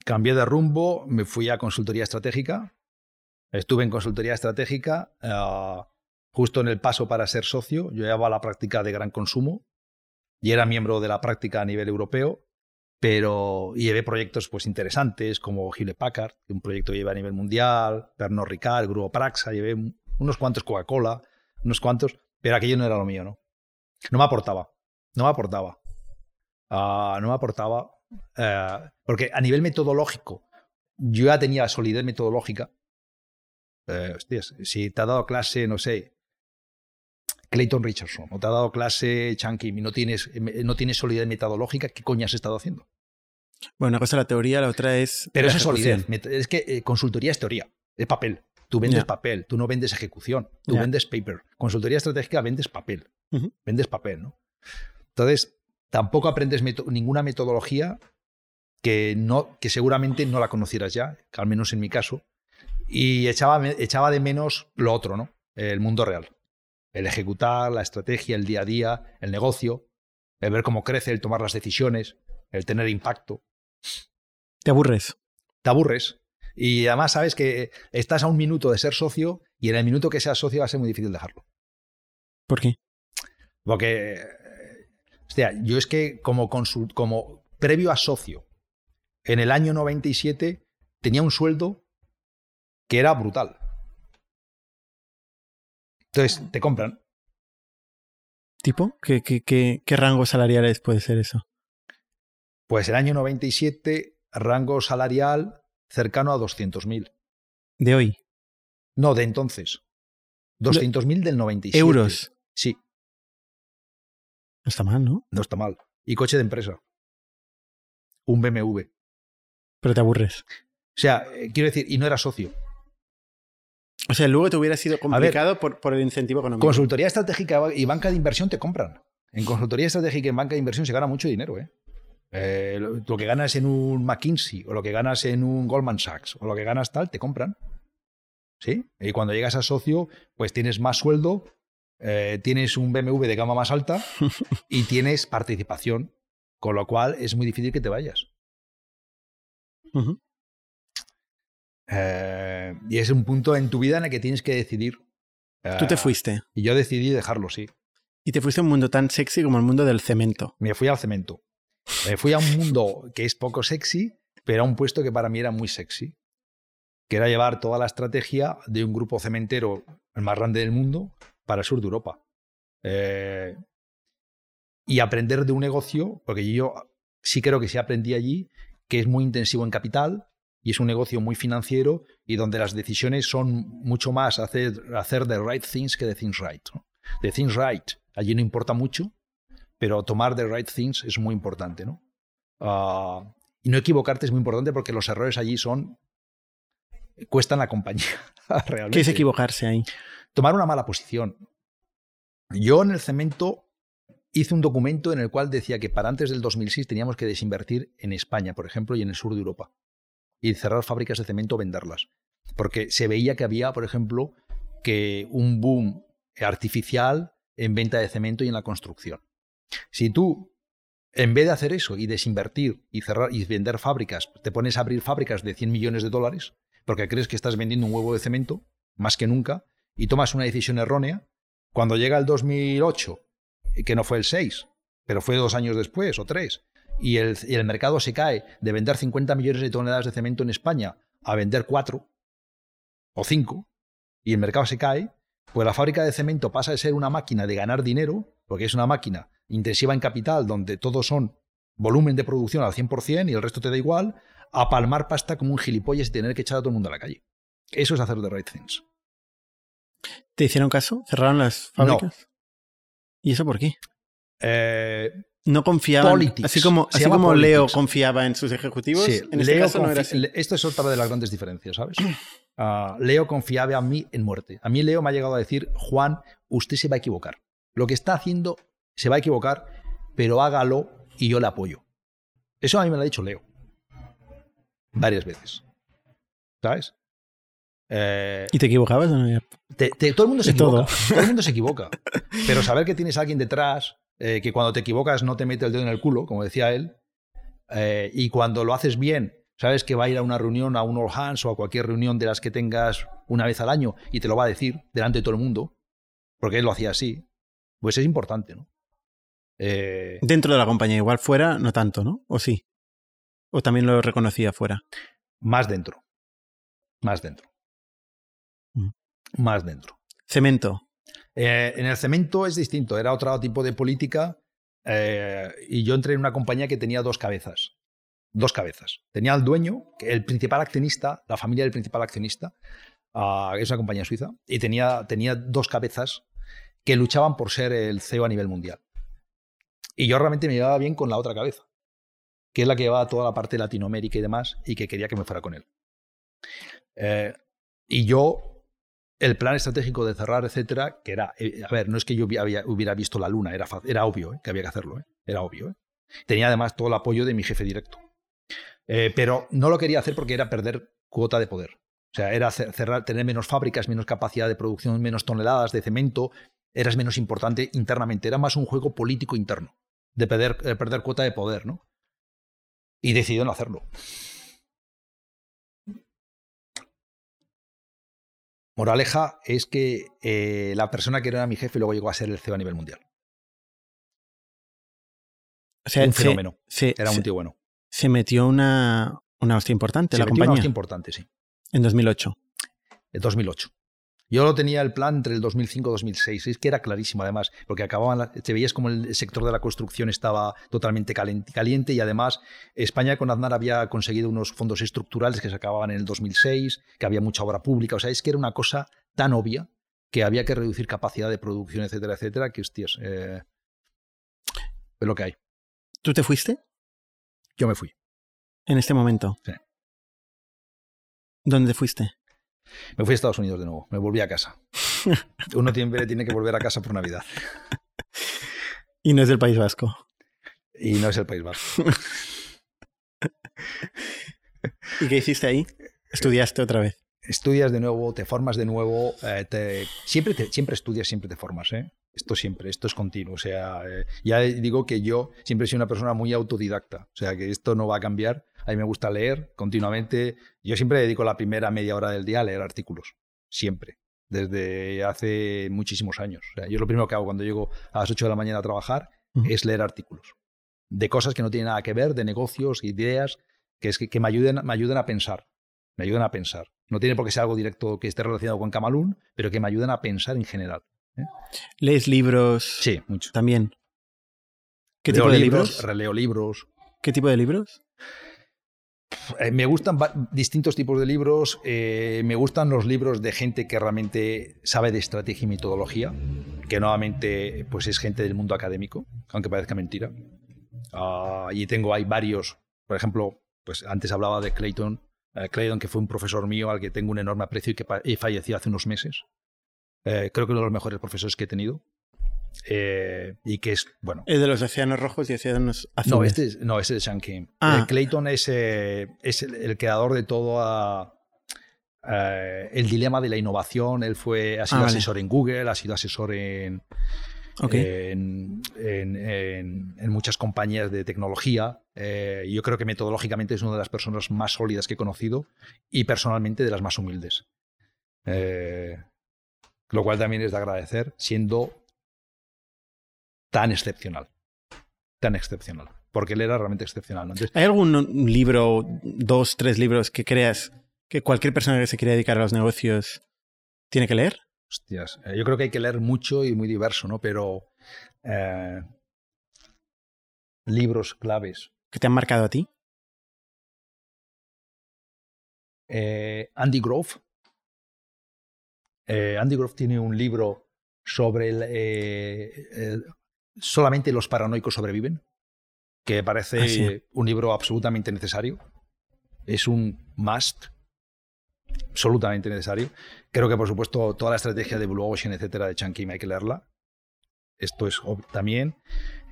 Cambié de rumbo, me fui a consultoría estratégica. Estuve en consultoría estratégica eh, justo en el paso para ser socio. Yo llevaba la práctica de gran consumo y era miembro de la práctica a nivel europeo, pero llevé proyectos pues interesantes como Hewlett Packard, un proyecto que llevé a nivel mundial, Pernod Ricard, Grupo Praxa, llevé unos cuantos Coca-Cola, unos cuantos, pero aquello no era lo mío, ¿no? No me aportaba, no me aportaba. Ah, no me aportaba, eh, porque a nivel metodológico, yo ya tenía solidez metodológica. Eh, hostias, si te ha dado clase, no sé, Clayton Richardson, o te ha dado clase Chunky y no tienes, no tienes solidez metodológica, ¿qué coño has estado haciendo? Bueno, una cosa es la teoría, la otra es. Pero esa solidez. Es que eh, consultoría es teoría, es papel. Tú vendes papel, tú no vendes ejecución, tú vendes paper. Consultoría estratégica vendes papel, vendes papel, ¿no? Entonces, tampoco aprendes ninguna metodología que, no, que seguramente no la conocieras ya, al menos en mi caso, y echaba, echaba de menos lo otro, ¿no? El mundo real el ejecutar, la estrategia, el día a día, el negocio, el ver cómo crece, el tomar las decisiones, el tener impacto. ¿Te aburres? Te aburres. Y además sabes que estás a un minuto de ser socio y en el minuto que seas socio va a ser muy difícil dejarlo. ¿Por qué? Porque, hostia, yo es que como, como previo a socio, en el año 97 tenía un sueldo que era brutal. Entonces, te compran. ¿Tipo? ¿Qué, qué, qué, qué rangos salariales puede ser eso? Pues el año 97, rango salarial cercano a 200.000. ¿De hoy? No, de entonces. 200.000 del 97. ¿Euros? Sí. No está mal, ¿no? No está mal. Y coche de empresa. Un BMW. Pero te aburres. O sea, eh, quiero decir, y no era socio. O sea, luego te hubiera sido complicado por, por, el incentivo económico. Consultoría estratégica y banca de inversión te compran. En consultoría estratégica y en banca de inversión se gana mucho dinero. ¿eh? Eh, lo, que ganas en un McKinsey o lo que ganas en un Goldman Sachs o lo que ganas tal, te compran. ¿Sí? Y cuando llegas a socio, pues tienes más sueldo, eh, tienes un BMW de gama más alta y tienes participación, con lo cual es muy difícil que te vayas. Eh, y es un punto en tu vida en el que tienes que decidir. Tú te Eh, fuiste. Y yo decidí dejarlo, sí. Y te fuiste a un mundo tan sexy como el mundo del cemento. Me fui al cemento. Me fui a un mundo que es poco sexy, pero a un puesto que para mí era muy sexy. Que era llevar toda la estrategia de un grupo cementero, el más grande del mundo, para el sur de Europa. Eh, y aprender de un negocio, porque yo sí creo que sí aprendí allí, que es muy intensivo en capital y es un negocio muy financiero y donde las decisiones son mucho más hacer, hacer the right things que the things right. ¿no? The things right allí no importa mucho, pero tomar the right things es muy importante, ¿no? Ah, y no equivocarte es muy importante porque los errores allí son cuestan la compañía realmente. ¿Qué es equivocarse ahí? Tomar una mala posición. Yo en el cemento hice un documento en el cual decía que para antes del 2006 teníamos que desinvertir en España, por ejemplo, y en el sur de Europa. Y cerrar fábricas de cemento o venderlas. Porque se veía que había, por ejemplo, que un boom artificial en venta de cemento y en la construcción. Si tú, en vez de hacer eso y desinvertir y cerrar y vender fábricas, te pones a abrir fábricas de 100 millones de dólares, porque crees que estás vendiendo un huevo de cemento, más que nunca, y tomas una decisión errónea, cuando llega el 2008, que no fue el 6, pero fue dos años después o tres, y el, mercado se cae de vender 50 millones de toneladas de cemento en España a vender 4 o 5, y el mercado se cae, pues la fábrica de cemento pasa de ser una máquina de ganar dinero, porque es una máquina intensiva en capital, donde todos son volumen de producción al 100% y el resto te da igual, a palmar pasta como un gilipollas y tener que echar a todo el mundo a la calle. Eso es hacer the right things. ¿Te hicieron caso? ¿Cerraron las No. fábricas? ¿Y eso por qué? Eh, No confiaban. Politics. Así como, así como Leo confiaba en sus ejecutivos, sí, en este Leo caso no era así. Esto es otra de las grandes diferencias, ¿sabes? Ah, Leo confiaba a mí en muerte. A mí Leo me ha llegado a decir, Juan, usted se va a equivocar. Lo que está haciendo se va a equivocar, pero hágalo y yo le apoyo. Eso a mí me lo ha dicho Leo. Varias veces. ¿Sabes? Eh, ¿Y te equivocabas o no? te- te- todo el mundo se De equivoca. Todo. el mundo se equivoca. Pero saber que tienes a alguien detrás, eh, que cuando te equivocas no te mete el dedo en el culo, como decía él, eh, y cuando lo haces bien, sabes que va a ir a una reunión, a un All Hands o a cualquier reunión de las que tengas una vez al año y te lo va a decir delante de todo el mundo, porque él lo hacía así, pues es importante, ¿no? Dentro de la compañía, igual fuera, no tanto, ¿no? ¿O sí? ¿O también lo reconocía fuera? más dentro. Más dentro. Más dentro. Cemento. Eh, en el cemento es distinto, era otro tipo de política eh, y yo entré en una compañía que tenía dos cabezas. Dos cabezas. Tenía al dueño, el principal accionista, la familia del principal accionista, ah, es una compañía suiza, y tenía, tenía dos cabezas que luchaban por ser el CEO a nivel mundial. Y yo realmente me llevaba bien con la otra cabeza, que es la que llevaba toda la parte de Latinoamérica y demás, y que quería que me fuera con él. Eh, y yo, el plan estratégico de cerrar, etcétera, que era, eh, a ver, no es que yo hubiera visto la luna, era, era obvio eh, que había que hacerlo, eh, era obvio. eh. Tenía además todo el apoyo de mi jefe directo. Pero no lo quería hacer porque era perder cuota de poder. O sea, era cer- cerrar, tener menos fábricas, menos capacidad de producción, menos toneladas de cemento, eras menos importante internamente. Era más un juego político interno, de perder, de perder cuota de poder, ¿no? Y decidió no hacerlo. Moraleja es que eh, la persona que era mi jefe luego llegó a ser el CEO a nivel mundial. O sea, un se- fenómeno. Se, Era se- un tío bueno. se metió una, una hostia importante Se la metió una compañía hostia importante, sí. en 2008. El 2008. Yo lo tenía el plan entre el 2005 y 2006. Es que era clarísimo, además, porque acababan. la- te veías como el sector de la construcción estaba totalmente caliente, caliente y además España con Aznar había conseguido unos fondos estructurales que se acababan en el 2006, que había mucha obra pública. O sea, es que era una cosa tan obvia que había que reducir capacidad de producción, etcétera, etcétera, que hostias. eh, es lo que hay. ¿Tú te fuiste Yo me fui. en este momento? Sí. ¿Dónde fuiste? Me fui a Estados Unidos de nuevo. Me volví a casa. Uno siempre tiene que volver a casa por Navidad. Y no es del País Vasco. Y no es el País Vasco. ¿Y qué hiciste ahí? ¿Estudiaste otra vez? Estudias de nuevo, te formas de nuevo, eh, te, siempre, te, siempre estudias, siempre te formas. ¿eh? Esto siempre, esto es continuo. O sea, eh, ya digo que yo siempre he sido una persona muy autodidacta. O sea, que esto no va a cambiar. A mí me gusta leer continuamente. Yo siempre dedico la primera media hora del día a leer artículos. Siempre. Desde hace muchísimos años. O sea, yo lo primero que hago cuando llego a las 8 de la mañana a trabajar es leer artículos. De cosas que no tienen nada que ver, de negocios, ideas, que, es que, me, ayuden, me ayuden a pensar. Me ayudan a pensar. No tiene por qué ser algo directo que esté relacionado con Camalún, pero que me ayuden a pensar en general. ¿eh? ¿Lees libros? Sí, mucho. También. ¿Qué tipo de libros, Releo libros. ¿Qué tipo de libros? Eh, me gustan distintos tipos de libros. Eh, me gustan los libros de gente que realmente sabe de estrategia y metodología, que nuevamente pues es gente del mundo académico, aunque parezca mentira. Uh, y tengo, hay varios, por ejemplo, pues antes hablaba de Clayton, Clayton, que fue un profesor mío al que tengo un enorme aprecio y que falleció hace unos meses. creo que uno de los mejores profesores que he tenido. Eh, y que es, bueno. ¿Es de los océanos rojos y océanos azules? No, este es, no, ese es Sean King. Ah. Eh, Clayton es, eh, es el, creador de todo el dilema de la innovación. Él fue, ha sido ah, asesor en Google, ha sido asesor en, en, en, muchas compañías de tecnología. yo creo que metodológicamente es una de las personas más sólidas que he conocido y personalmente de las más humildes. lo cual también es de agradecer, siendo tan excepcional. Tan excepcional. Porque él era realmente excepcional. ¿Hay algún libro, dos, tres libros que creas que cualquier persona que se quiera dedicar a los negocios tiene que leer? Hostias, eh, yo creo que hay que leer mucho y muy diverso, ¿no? Pero eh, libros claves. ¿Que te han marcado a ti? Eh, Andy Grove. Andy Grove tiene un libro sobre el, solamente los paranoicos sobreviven, que parece ah, un libro absolutamente necesario. Es un must, absolutamente necesario. Creo que, por supuesto, toda la estrategia de Blue Ocean, etcétera, de Chan Kim hay que leerla. Esto es también.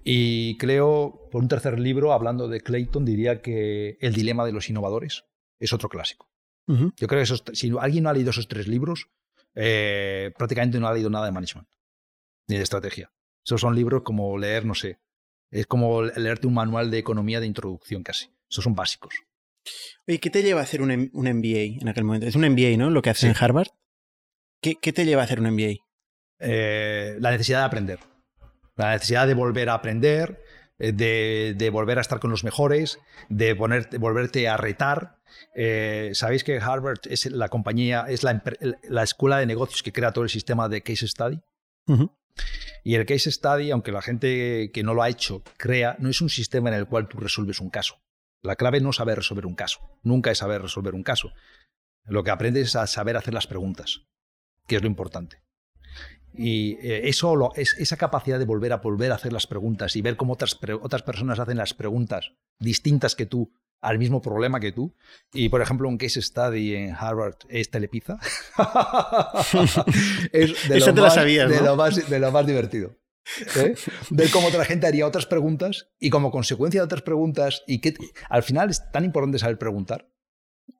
Y creo, por un tercer libro, hablando de Clayton, diría que El dilema de los innovadores es otro clásico. Yo creo que si alguien no ha leído esos tres libros, eh, prácticamente no ha leído nada de management ni de estrategia. Esos son libros como leer, no sé, es como leerte un manual de economía de introducción casi. Esos son básicos. Oye, ¿qué te lleva a hacer un, MBA en aquel momento? Es un MBA, ¿no? Lo que haces en Harvard. ¿Qué, te lleva a hacer un MBA? Eh, la necesidad de aprender. La necesidad de volver a aprender, eh, de, volver a estar con los mejores, de, volverte a retar. Eh, Sabéis que Harvard es la compañía, es la, escuela de negocios que crea todo el sistema de case study. Y el case study, aunque la gente que no lo ha hecho crea, no es un sistema en el cual tú resuelves un caso. La clave no es saber resolver un caso, nunca es saber resolver un caso. Lo que aprendes es a saber hacer las preguntas, que es lo importante. Y eh, eso, es, esa capacidad de volver a volver a hacer las preguntas y ver cómo otras, otras personas hacen las preguntas distintas que tú al mismo problema que tú. Y, por ejemplo, un case study en Harvard es Telepizza. es de, lo, más, sabías, de, lo, más, de lo más divertido. ¿Eh? Ver cómo otra gente haría otras preguntas y como consecuencia de otras preguntas y que al final es tan importante saber preguntar.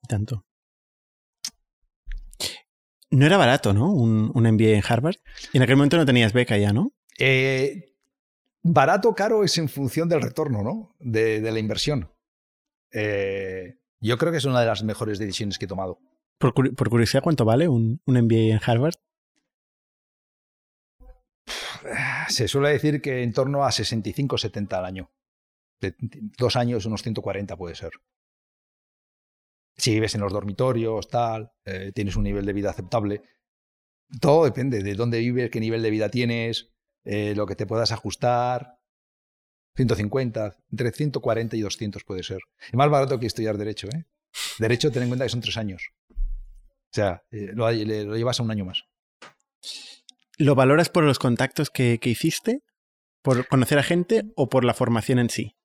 Tanto. No era barato, ¿no? Un, un MBA en Harvard. Y en aquel momento no tenías beca ya, ¿no? Eh, barato, caro es en función del retorno, ¿no? de la inversión. Eh, yo creo que es una de las mejores decisiones que he tomado. Por, curiosidad, ¿cuánto vale un, un MBA en Harvard? Se suele decir que en torno a 65 70 al año. De dos años, unos 140 puede ser. Si vives en los dormitorios, tal, eh, tienes un nivel de vida aceptable. Todo depende de dónde vives, qué nivel de vida tienes, eh, lo que te puedas ajustar. 150, entre 140 y 200 puede ser. Es más barato que estudiar Derecho, ¿eh? Derecho, ten en cuenta que son tres años. O sea, eh, lo, llevas a un año más. ¿Lo valoras por los contactos que, hiciste? ¿Por conocer a gente o por la formación en sí?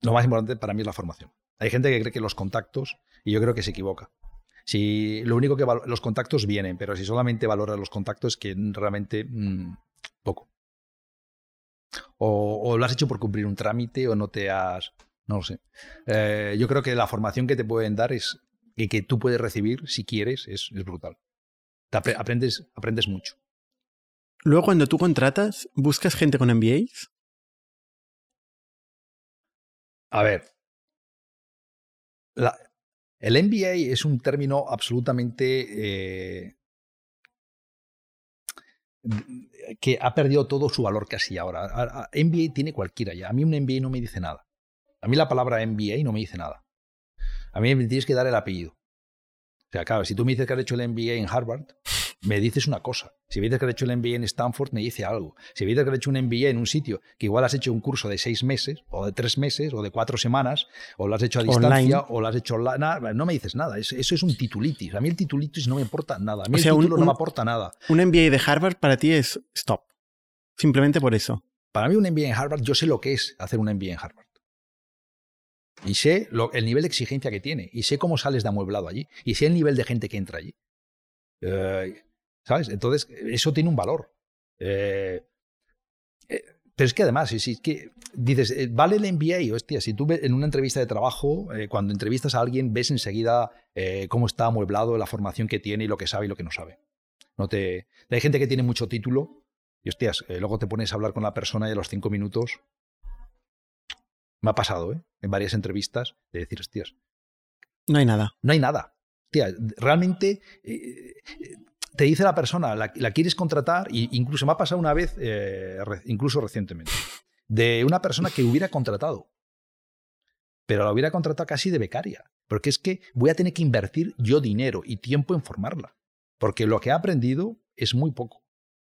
Lo más importante para mí es la formación. Hay gente que cree que los contactos, y yo creo que se equivoca. Si lo único que los contactos vienen, pero si solamente valoras los contactos, que realmente mm, poco. O, lo has hecho por cumplir un trámite o no te has... No lo sé. Eh, yo creo que la formación que te pueden dar es y que tú puedes recibir si quieres es, es brutal. Te aprendes, aprendes mucho. Luego, cuando tú contratas, ¿buscas gente con MBAs? A ver. La- el MBA es un término absolutamente eh, que ha perdido todo su valor casi ahora. MBA tiene cualquiera ya. A mí un MBA no me dice nada. A mí la palabra MBA no me dice nada. A mí me tienes que dar el apellido. O sea, claro, si tú me dices que has hecho el MBA en Harvard, me dices una cosa. Si me dices que has hecho el MBA en Stanford, me dice algo. Si me dices que has hecho un MBA en un sitio que igual has hecho un curso de seis meses, o de tres meses, o de cuatro semanas, o lo has hecho a distancia, Online. o lo has hecho online, nada, no me dices nada. Es- Eso es un titulitis. A mí el titulitis no me importa nada. A mí O sea, el un- título no me aporta nada. Un MBA de Harvard para ti es stop. Simplemente por eso. Para mí un MBA en Harvard, yo sé lo que es hacer un MBA en Harvard. Y sé el nivel de exigencia que tiene. Y sé cómo sales de amueblado allí. Y sé el nivel de gente que entra allí. Eh, ¿Sabes? Entonces, eso tiene un valor. Eh, eh, pero es que además, que dices, vale el MBA, hostia, si tú en una entrevista de trabajo, cuando entrevistas a alguien, ves enseguida cómo está amueblado, la formación que tiene y lo que sabe y lo que no sabe. No te, hay gente que tiene mucho título y hostias, luego te pones a hablar con la persona y a los cinco minutos. Me ha pasado, ¿eh? En varias entrevistas, de decir, hostias, No hay nada. no hay nada. Hostia, realmente eh, eh, te dice la persona, la, la quieres contratar, e incluso me ha pasado una vez, eh, re- incluso recientemente, de una persona que hubiera contratado, pero la hubiera contratado casi de becaria, porque es que voy a tener que invertir yo dinero y tiempo en formarla, porque lo que ha aprendido es muy poco,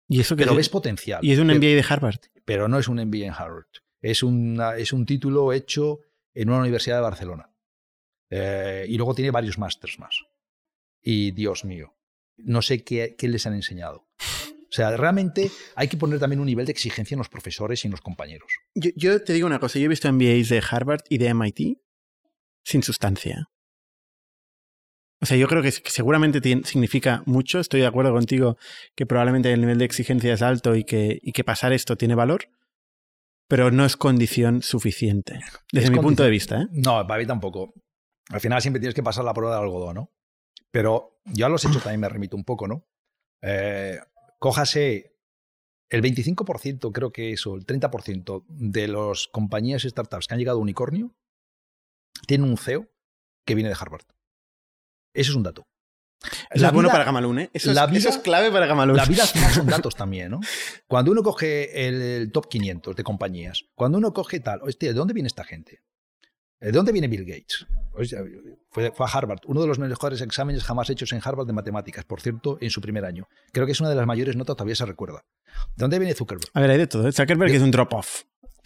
Y eso que pero es- ves potencial. y es un Pero- MBA de Harvard. pero no es un MBA en Harvard. Es, es un título hecho en una universidad de Barcelona. Eh, y luego tiene varios másters más. Y Dios mío, no sé qué, qué les han enseñado. O sea, realmente hay que poner también un nivel de exigencia en los profesores y en los compañeros. Yo, yo te digo una cosa, yo he visto MBAs de Harvard y de MIT sin sustancia. O sea, yo creo que seguramente significa mucho, estoy de acuerdo contigo que probablemente el nivel de exigencia es alto y que, y que pasar esto tiene valor, pero no es condición suficiente, desde Es mi punto de vista. ¿eh? No, para mí tampoco. Al final siempre tienes que pasar la prueba del algodón, ¿no? Pero yo a los hechos también me remito un poco, ¿no? Eh, cójase el 25%, creo que eso, el 30% de las compañías y startups que han llegado a unicornio tienen un CEO que viene de Harvard. Eso es un dato. Eso La es bueno vida- para Gamalun, ¿eh? Eso, la es, vida- eso es clave para Gamalun. La vida son datos también, ¿no? Cuando uno coge el, el top 500 de compañías, cuando uno coge tal, hostia, ¿de dónde viene esta gente? ¿De dónde viene Bill Gates? Hostia, fue, fue a Harvard, uno de los mejores exámenes jamás hechos en Harvard de matemáticas, por cierto, en su primer año. Creo que es una de las mayores notas, todavía se recuerda. ¿De dónde viene Zuckerberg? A ver, hay de todo. ¿eh? Zuckerberg es un drop-off.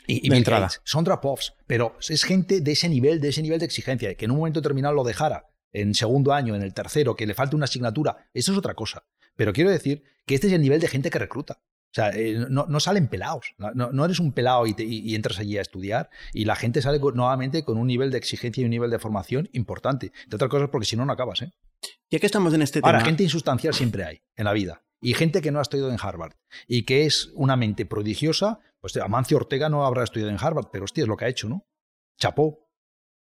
Y, De entrada. Gates. Son drop-offs, pero es gente de ese nivel, de ese nivel de exigencia, que en un momento determinado lo dejara en segundo año, en el tercero, que le falte una asignatura, eso es otra cosa. Pero quiero decir que este es el nivel de gente que recluta. O sea, eh, no, no salen pelados. No, no eres un pelado y, te- y- y entras allí a estudiar y la gente sale con- nuevamente con un nivel de exigencia y un nivel de formación importante. De otras cosas, porque si no, no acabas. ¿eh? Ya que estamos en este Ahora, tema. gente insustancial siempre hay en la vida. Y gente que no ha estudiado en Harvard y que es una mente prodigiosa, pues Amancio Ortega no habrá estudiado en Harvard, pero hostia, es lo que ha hecho, ¿no? Chapó.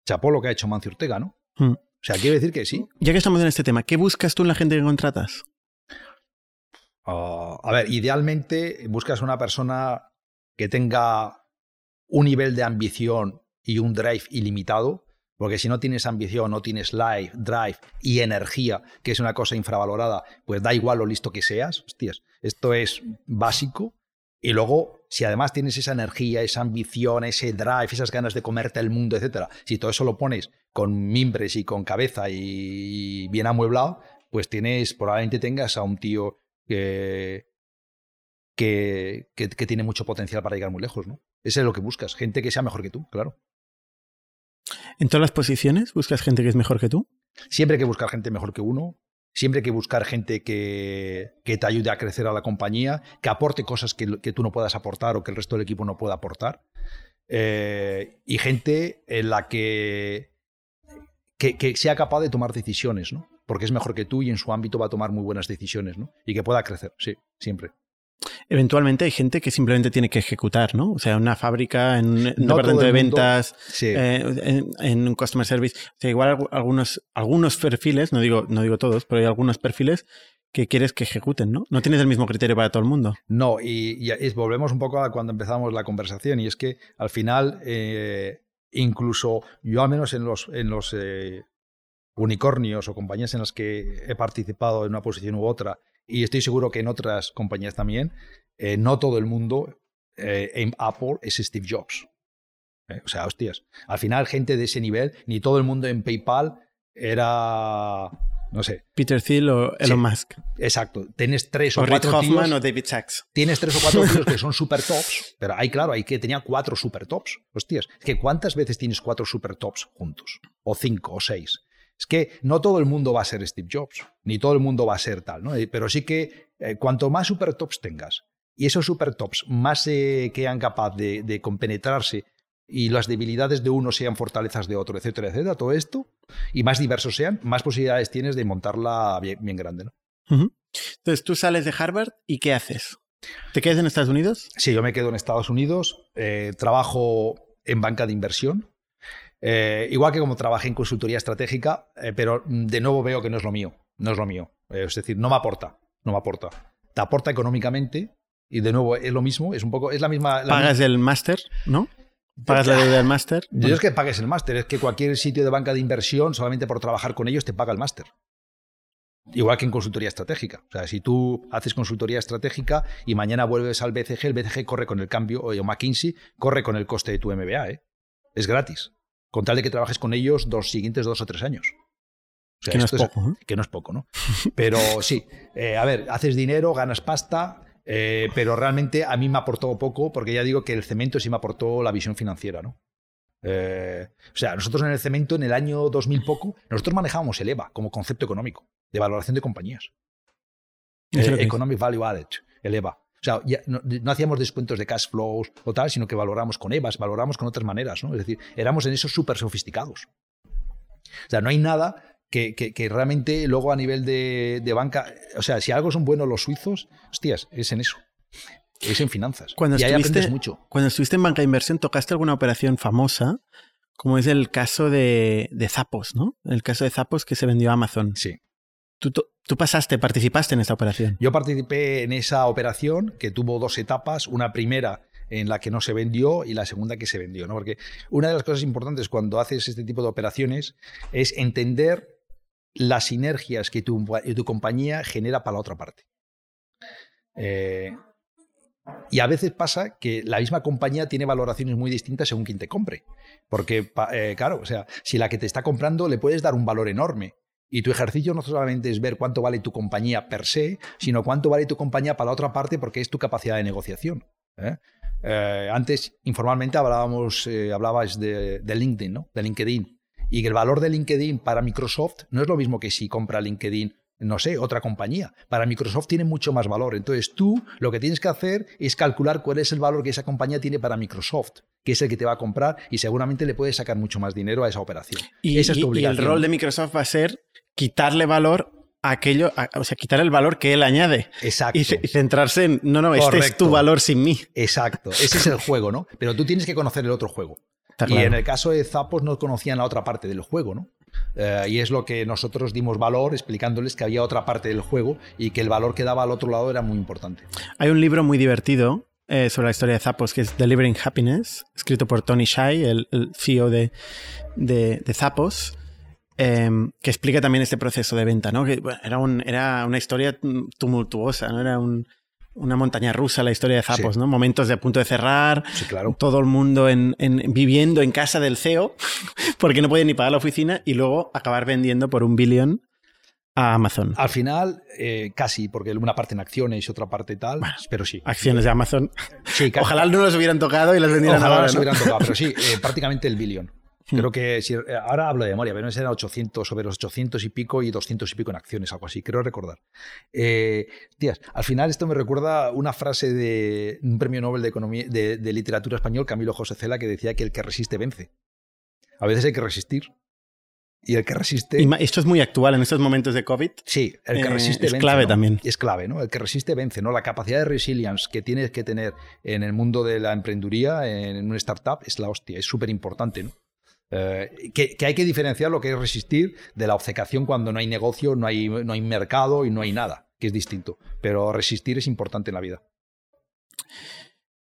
Chapó lo que ha hecho Amancio Ortega, ¿no? Hmm. O sea, quiero decir que sí. Ya que estamos en este tema, ¿qué buscas tú en la gente que contratas? Ah, a ver, idealmente buscas una persona que tenga un nivel de ambición y un drive ilimitado, porque si no tienes ambición, no tienes life, drive y energía, que es una cosa infravalorada, pues da igual lo listo que seas. Hostias, esto es básico. Y luego, si además tienes esa energía, esa ambición, ese drive, esas ganas de comerte el mundo, etcétera, si todo eso lo pones con mimbres y con cabeza y bien amueblado, pues tienes, probablemente tengas a un tío que, que, que- que tiene mucho potencial para llegar muy lejos, ¿no? Ese es lo que buscas, gente que sea mejor que tú, claro. ¿En todas las posiciones buscas gente que es mejor que tú? Siempre hay que buscar gente mejor que uno, siempre hay que buscar gente que, que te ayude a crecer a la compañía, que aporte cosas que, que tú no puedas aportar o que el resto del equipo no pueda aportar. Eh, y gente en la que, que, que sea capaz de tomar decisiones, ¿no? Porque es mejor que tú y en su ámbito va a tomar muy buenas decisiones, ¿no? Y que pueda crecer, sí, siempre. Eventualmente hay gente que simplemente tiene que ejecutar, ¿no? O sea, una fábrica, en un, departamento de ventas, eh, en, un customer service. O sea, igual algunos, algunos perfiles, no digo, no digo todos, pero hay algunos perfiles que quieres que ejecuten, ¿no? No tienes el mismo criterio para todo el mundo. No, y, volvemos un poco a cuando empezamos la conversación, y es que al final, eh, incluso yo al menos en los, en los eh, unicornios o compañías en las que he participado en una posición u otra, y estoy seguro que en otras compañías también, eh, no todo el mundo en Apple es Steve Jobs. o sea, hostias, al final gente de ese nivel, ni todo el mundo en PayPal era no sé. Peter Thiel o Elon Musk. Exacto. Tienes tres o, o cuatro Hoffman o David Sachs. Tienes tres o cuatro tíos que son super tops, pero ahí, claro, hay que tenía cuatro super tops. Hostias, es que ¿cuántas veces tienes cuatro super tops juntos? O cinco o seis. Es que no todo el mundo va a ser Steve Jobs, ni todo el mundo va a ser tal, ¿no? Eh, pero sí que eh, cuanto más super tops tengas y esos super tops más se quedan capaz de, de compenetrarse y las debilidades de uno sean fortalezas de otro, etcétera, etcétera, todo esto, y más diversos sean, más posibilidades tienes de montarla bien, grande. ¿no? Entonces tú sales de Harvard y ¿qué haces? ¿Te quedas en Estados Unidos? Sí, yo me quedo en Estados Unidos, eh, trabajo en banca de inversión, eh, igual que como trabajé en consultoría estratégica, eh, pero de nuevo veo que no es lo mío, no es lo mío. es decir, no me aporta, no me aporta. Te aporta económicamente y de nuevo es lo mismo, es un poco, es la misma... ¿Pagas el máster, no? ¿Pagas la deuda del máster? Yo es que pagues el máster, es que cualquier sitio de banca de inversión, solamente por trabajar con ellos, te paga el máster. Igual que en consultoría estratégica. O sea, si tú haces consultoría estratégica y mañana vuelves al BCG, el BCG corre con el cambio, o McKinsey corre con el coste de tu MBA. ¿eh? Es gratis. Con tal de que trabajes con ellos los siguientes dos o tres años. que, no es poco, que no es poco, ¿no? Pero sí, eh, a ver, haces dinero, ganas pasta, eh, pero realmente a mí me aportó poco, porque ya digo que el cemento sí me aportó la visión financiera, ¿no? Eh, o sea, nosotros en el cemento, en el año 2000 poco, nosotros manejábamos el EVA como concepto económico, de valoración de compañías. Eh, economic Value Added, el EVA. O sea, no, hacíamos descuentos de cash flows o tal, sino que valoramos con EVAs, valoramos con otras maneras, ¿no? Es decir, éramos en esos súper sofisticados. O sea, no hay nada que, realmente luego a nivel de, banca, o sea, si algo son buenos los suizos, hostias, es en eso. Es en finanzas. Cuando y ahí aprendes mucho. Cuando estuviste en banca de inversión, tocaste alguna operación famosa, como es el caso de, de Zapos, ¿no? El caso de Zapos que se vendió a Amazon. Sí. Tú, tú, pasaste, participaste en esta operación. Yo participé en esa operación que tuvo dos etapas. Una primera en la que no se vendió y la segunda que se vendió, ¿no? Porque una de las cosas importantes cuando haces este tipo de operaciones es entender las sinergias que tu, compañía genera para la otra parte. Eh, y a veces pasa que la misma compañía tiene valoraciones muy distintas según quien te compre. Porque, eh, claro, o sea, si la que te está comprando le puedes dar un valor enorme. Y tu ejercicio no solamente es ver cuánto vale tu compañía per se, sino cuánto vale tu compañía para la otra parte porque es tu capacidad de negociación. ¿eh? antes, informalmente, hablábamos, hablabas de, de LinkedIn, ¿no? De LinkedIn y que el valor de LinkedIn para Microsoft no es lo mismo que si compra LinkedIn no sé, otra compañía. Para Microsoft tiene mucho más valor. Entonces tú lo que tienes que hacer es calcular cuál es el valor que esa compañía tiene para Microsoft, que es el que te va a comprar y seguramente le puedes sacar mucho más dinero a esa operación. Y, el rol de Microsoft va a ser quitarle valor a aquello, o sea, quitar el valor que él añade. Exacto. Y, centrarse en, no, no, este es tu valor sin mí. Exacto. Ese es el juego, ¿no? Pero tú tienes que conocer el otro juego y en el caso de Zapos no conocían la otra parte del juego, ¿no? Eh, y es lo que nosotros dimos valor explicándoles que había otra parte del juego y que el valor que daba al otro lado era muy importante. Hay un libro muy divertido eh, sobre la historia de Zappos que es Delivering Happiness, escrito por Tony Shai, el, CEO de, de, Zappos. Em, que explica también este proceso de venta, ¿no? Que era, un, era una historia tumultuosa, ¿no? Era un, una montaña rusa la historia de Zapos, ¿no? Momentos de a punto de cerrar, claro. todo el mundo en, viviendo en casa del CEO porque no puede ni pagar la oficina y luego acabar vendiendo por un billón a Amazon. Al final, eh, casi, porque una parte en acciones y otra parte tal, pero sí. Acciones de Amazon. Ojalá no los hubieran tocado y las vendieran Ojalá ahora. los hubieran tocado, pero sí, eh, prácticamente el billón. Hmm. Creo que si, ahora hablo de memoria, pero no eran 800, sobre los 800 y pico y 200 y pico en acciones, algo así, creo recordar. Eh, tías, al final esto me recuerda una frase de un premio Nobel de, Economía, de, literatura español, Camilo José Cela, que decía que el que resiste vence. A veces hay que resistir Y el que resiste. Y esto es muy actual en estos momentos de COVID. Sí, el que resiste es clave también. Es clave, ¿no? El que resiste vence, ¿no? La capacidad de resilience que tienes que tener en el mundo de la emprenduría, en una startup, es la hostia, es súper importante, ¿no? Eh, que, hay que diferenciar lo que es resistir de la obcecación cuando no hay negocio, no hay, no hay mercado y no hay nada, que es distinto. Pero resistir es importante en la vida.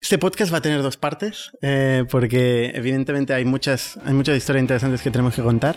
Este podcast va a tener dos partes, eh, porque evidentemente hay muchas, hay muchas historias interesantes que tenemos que contar.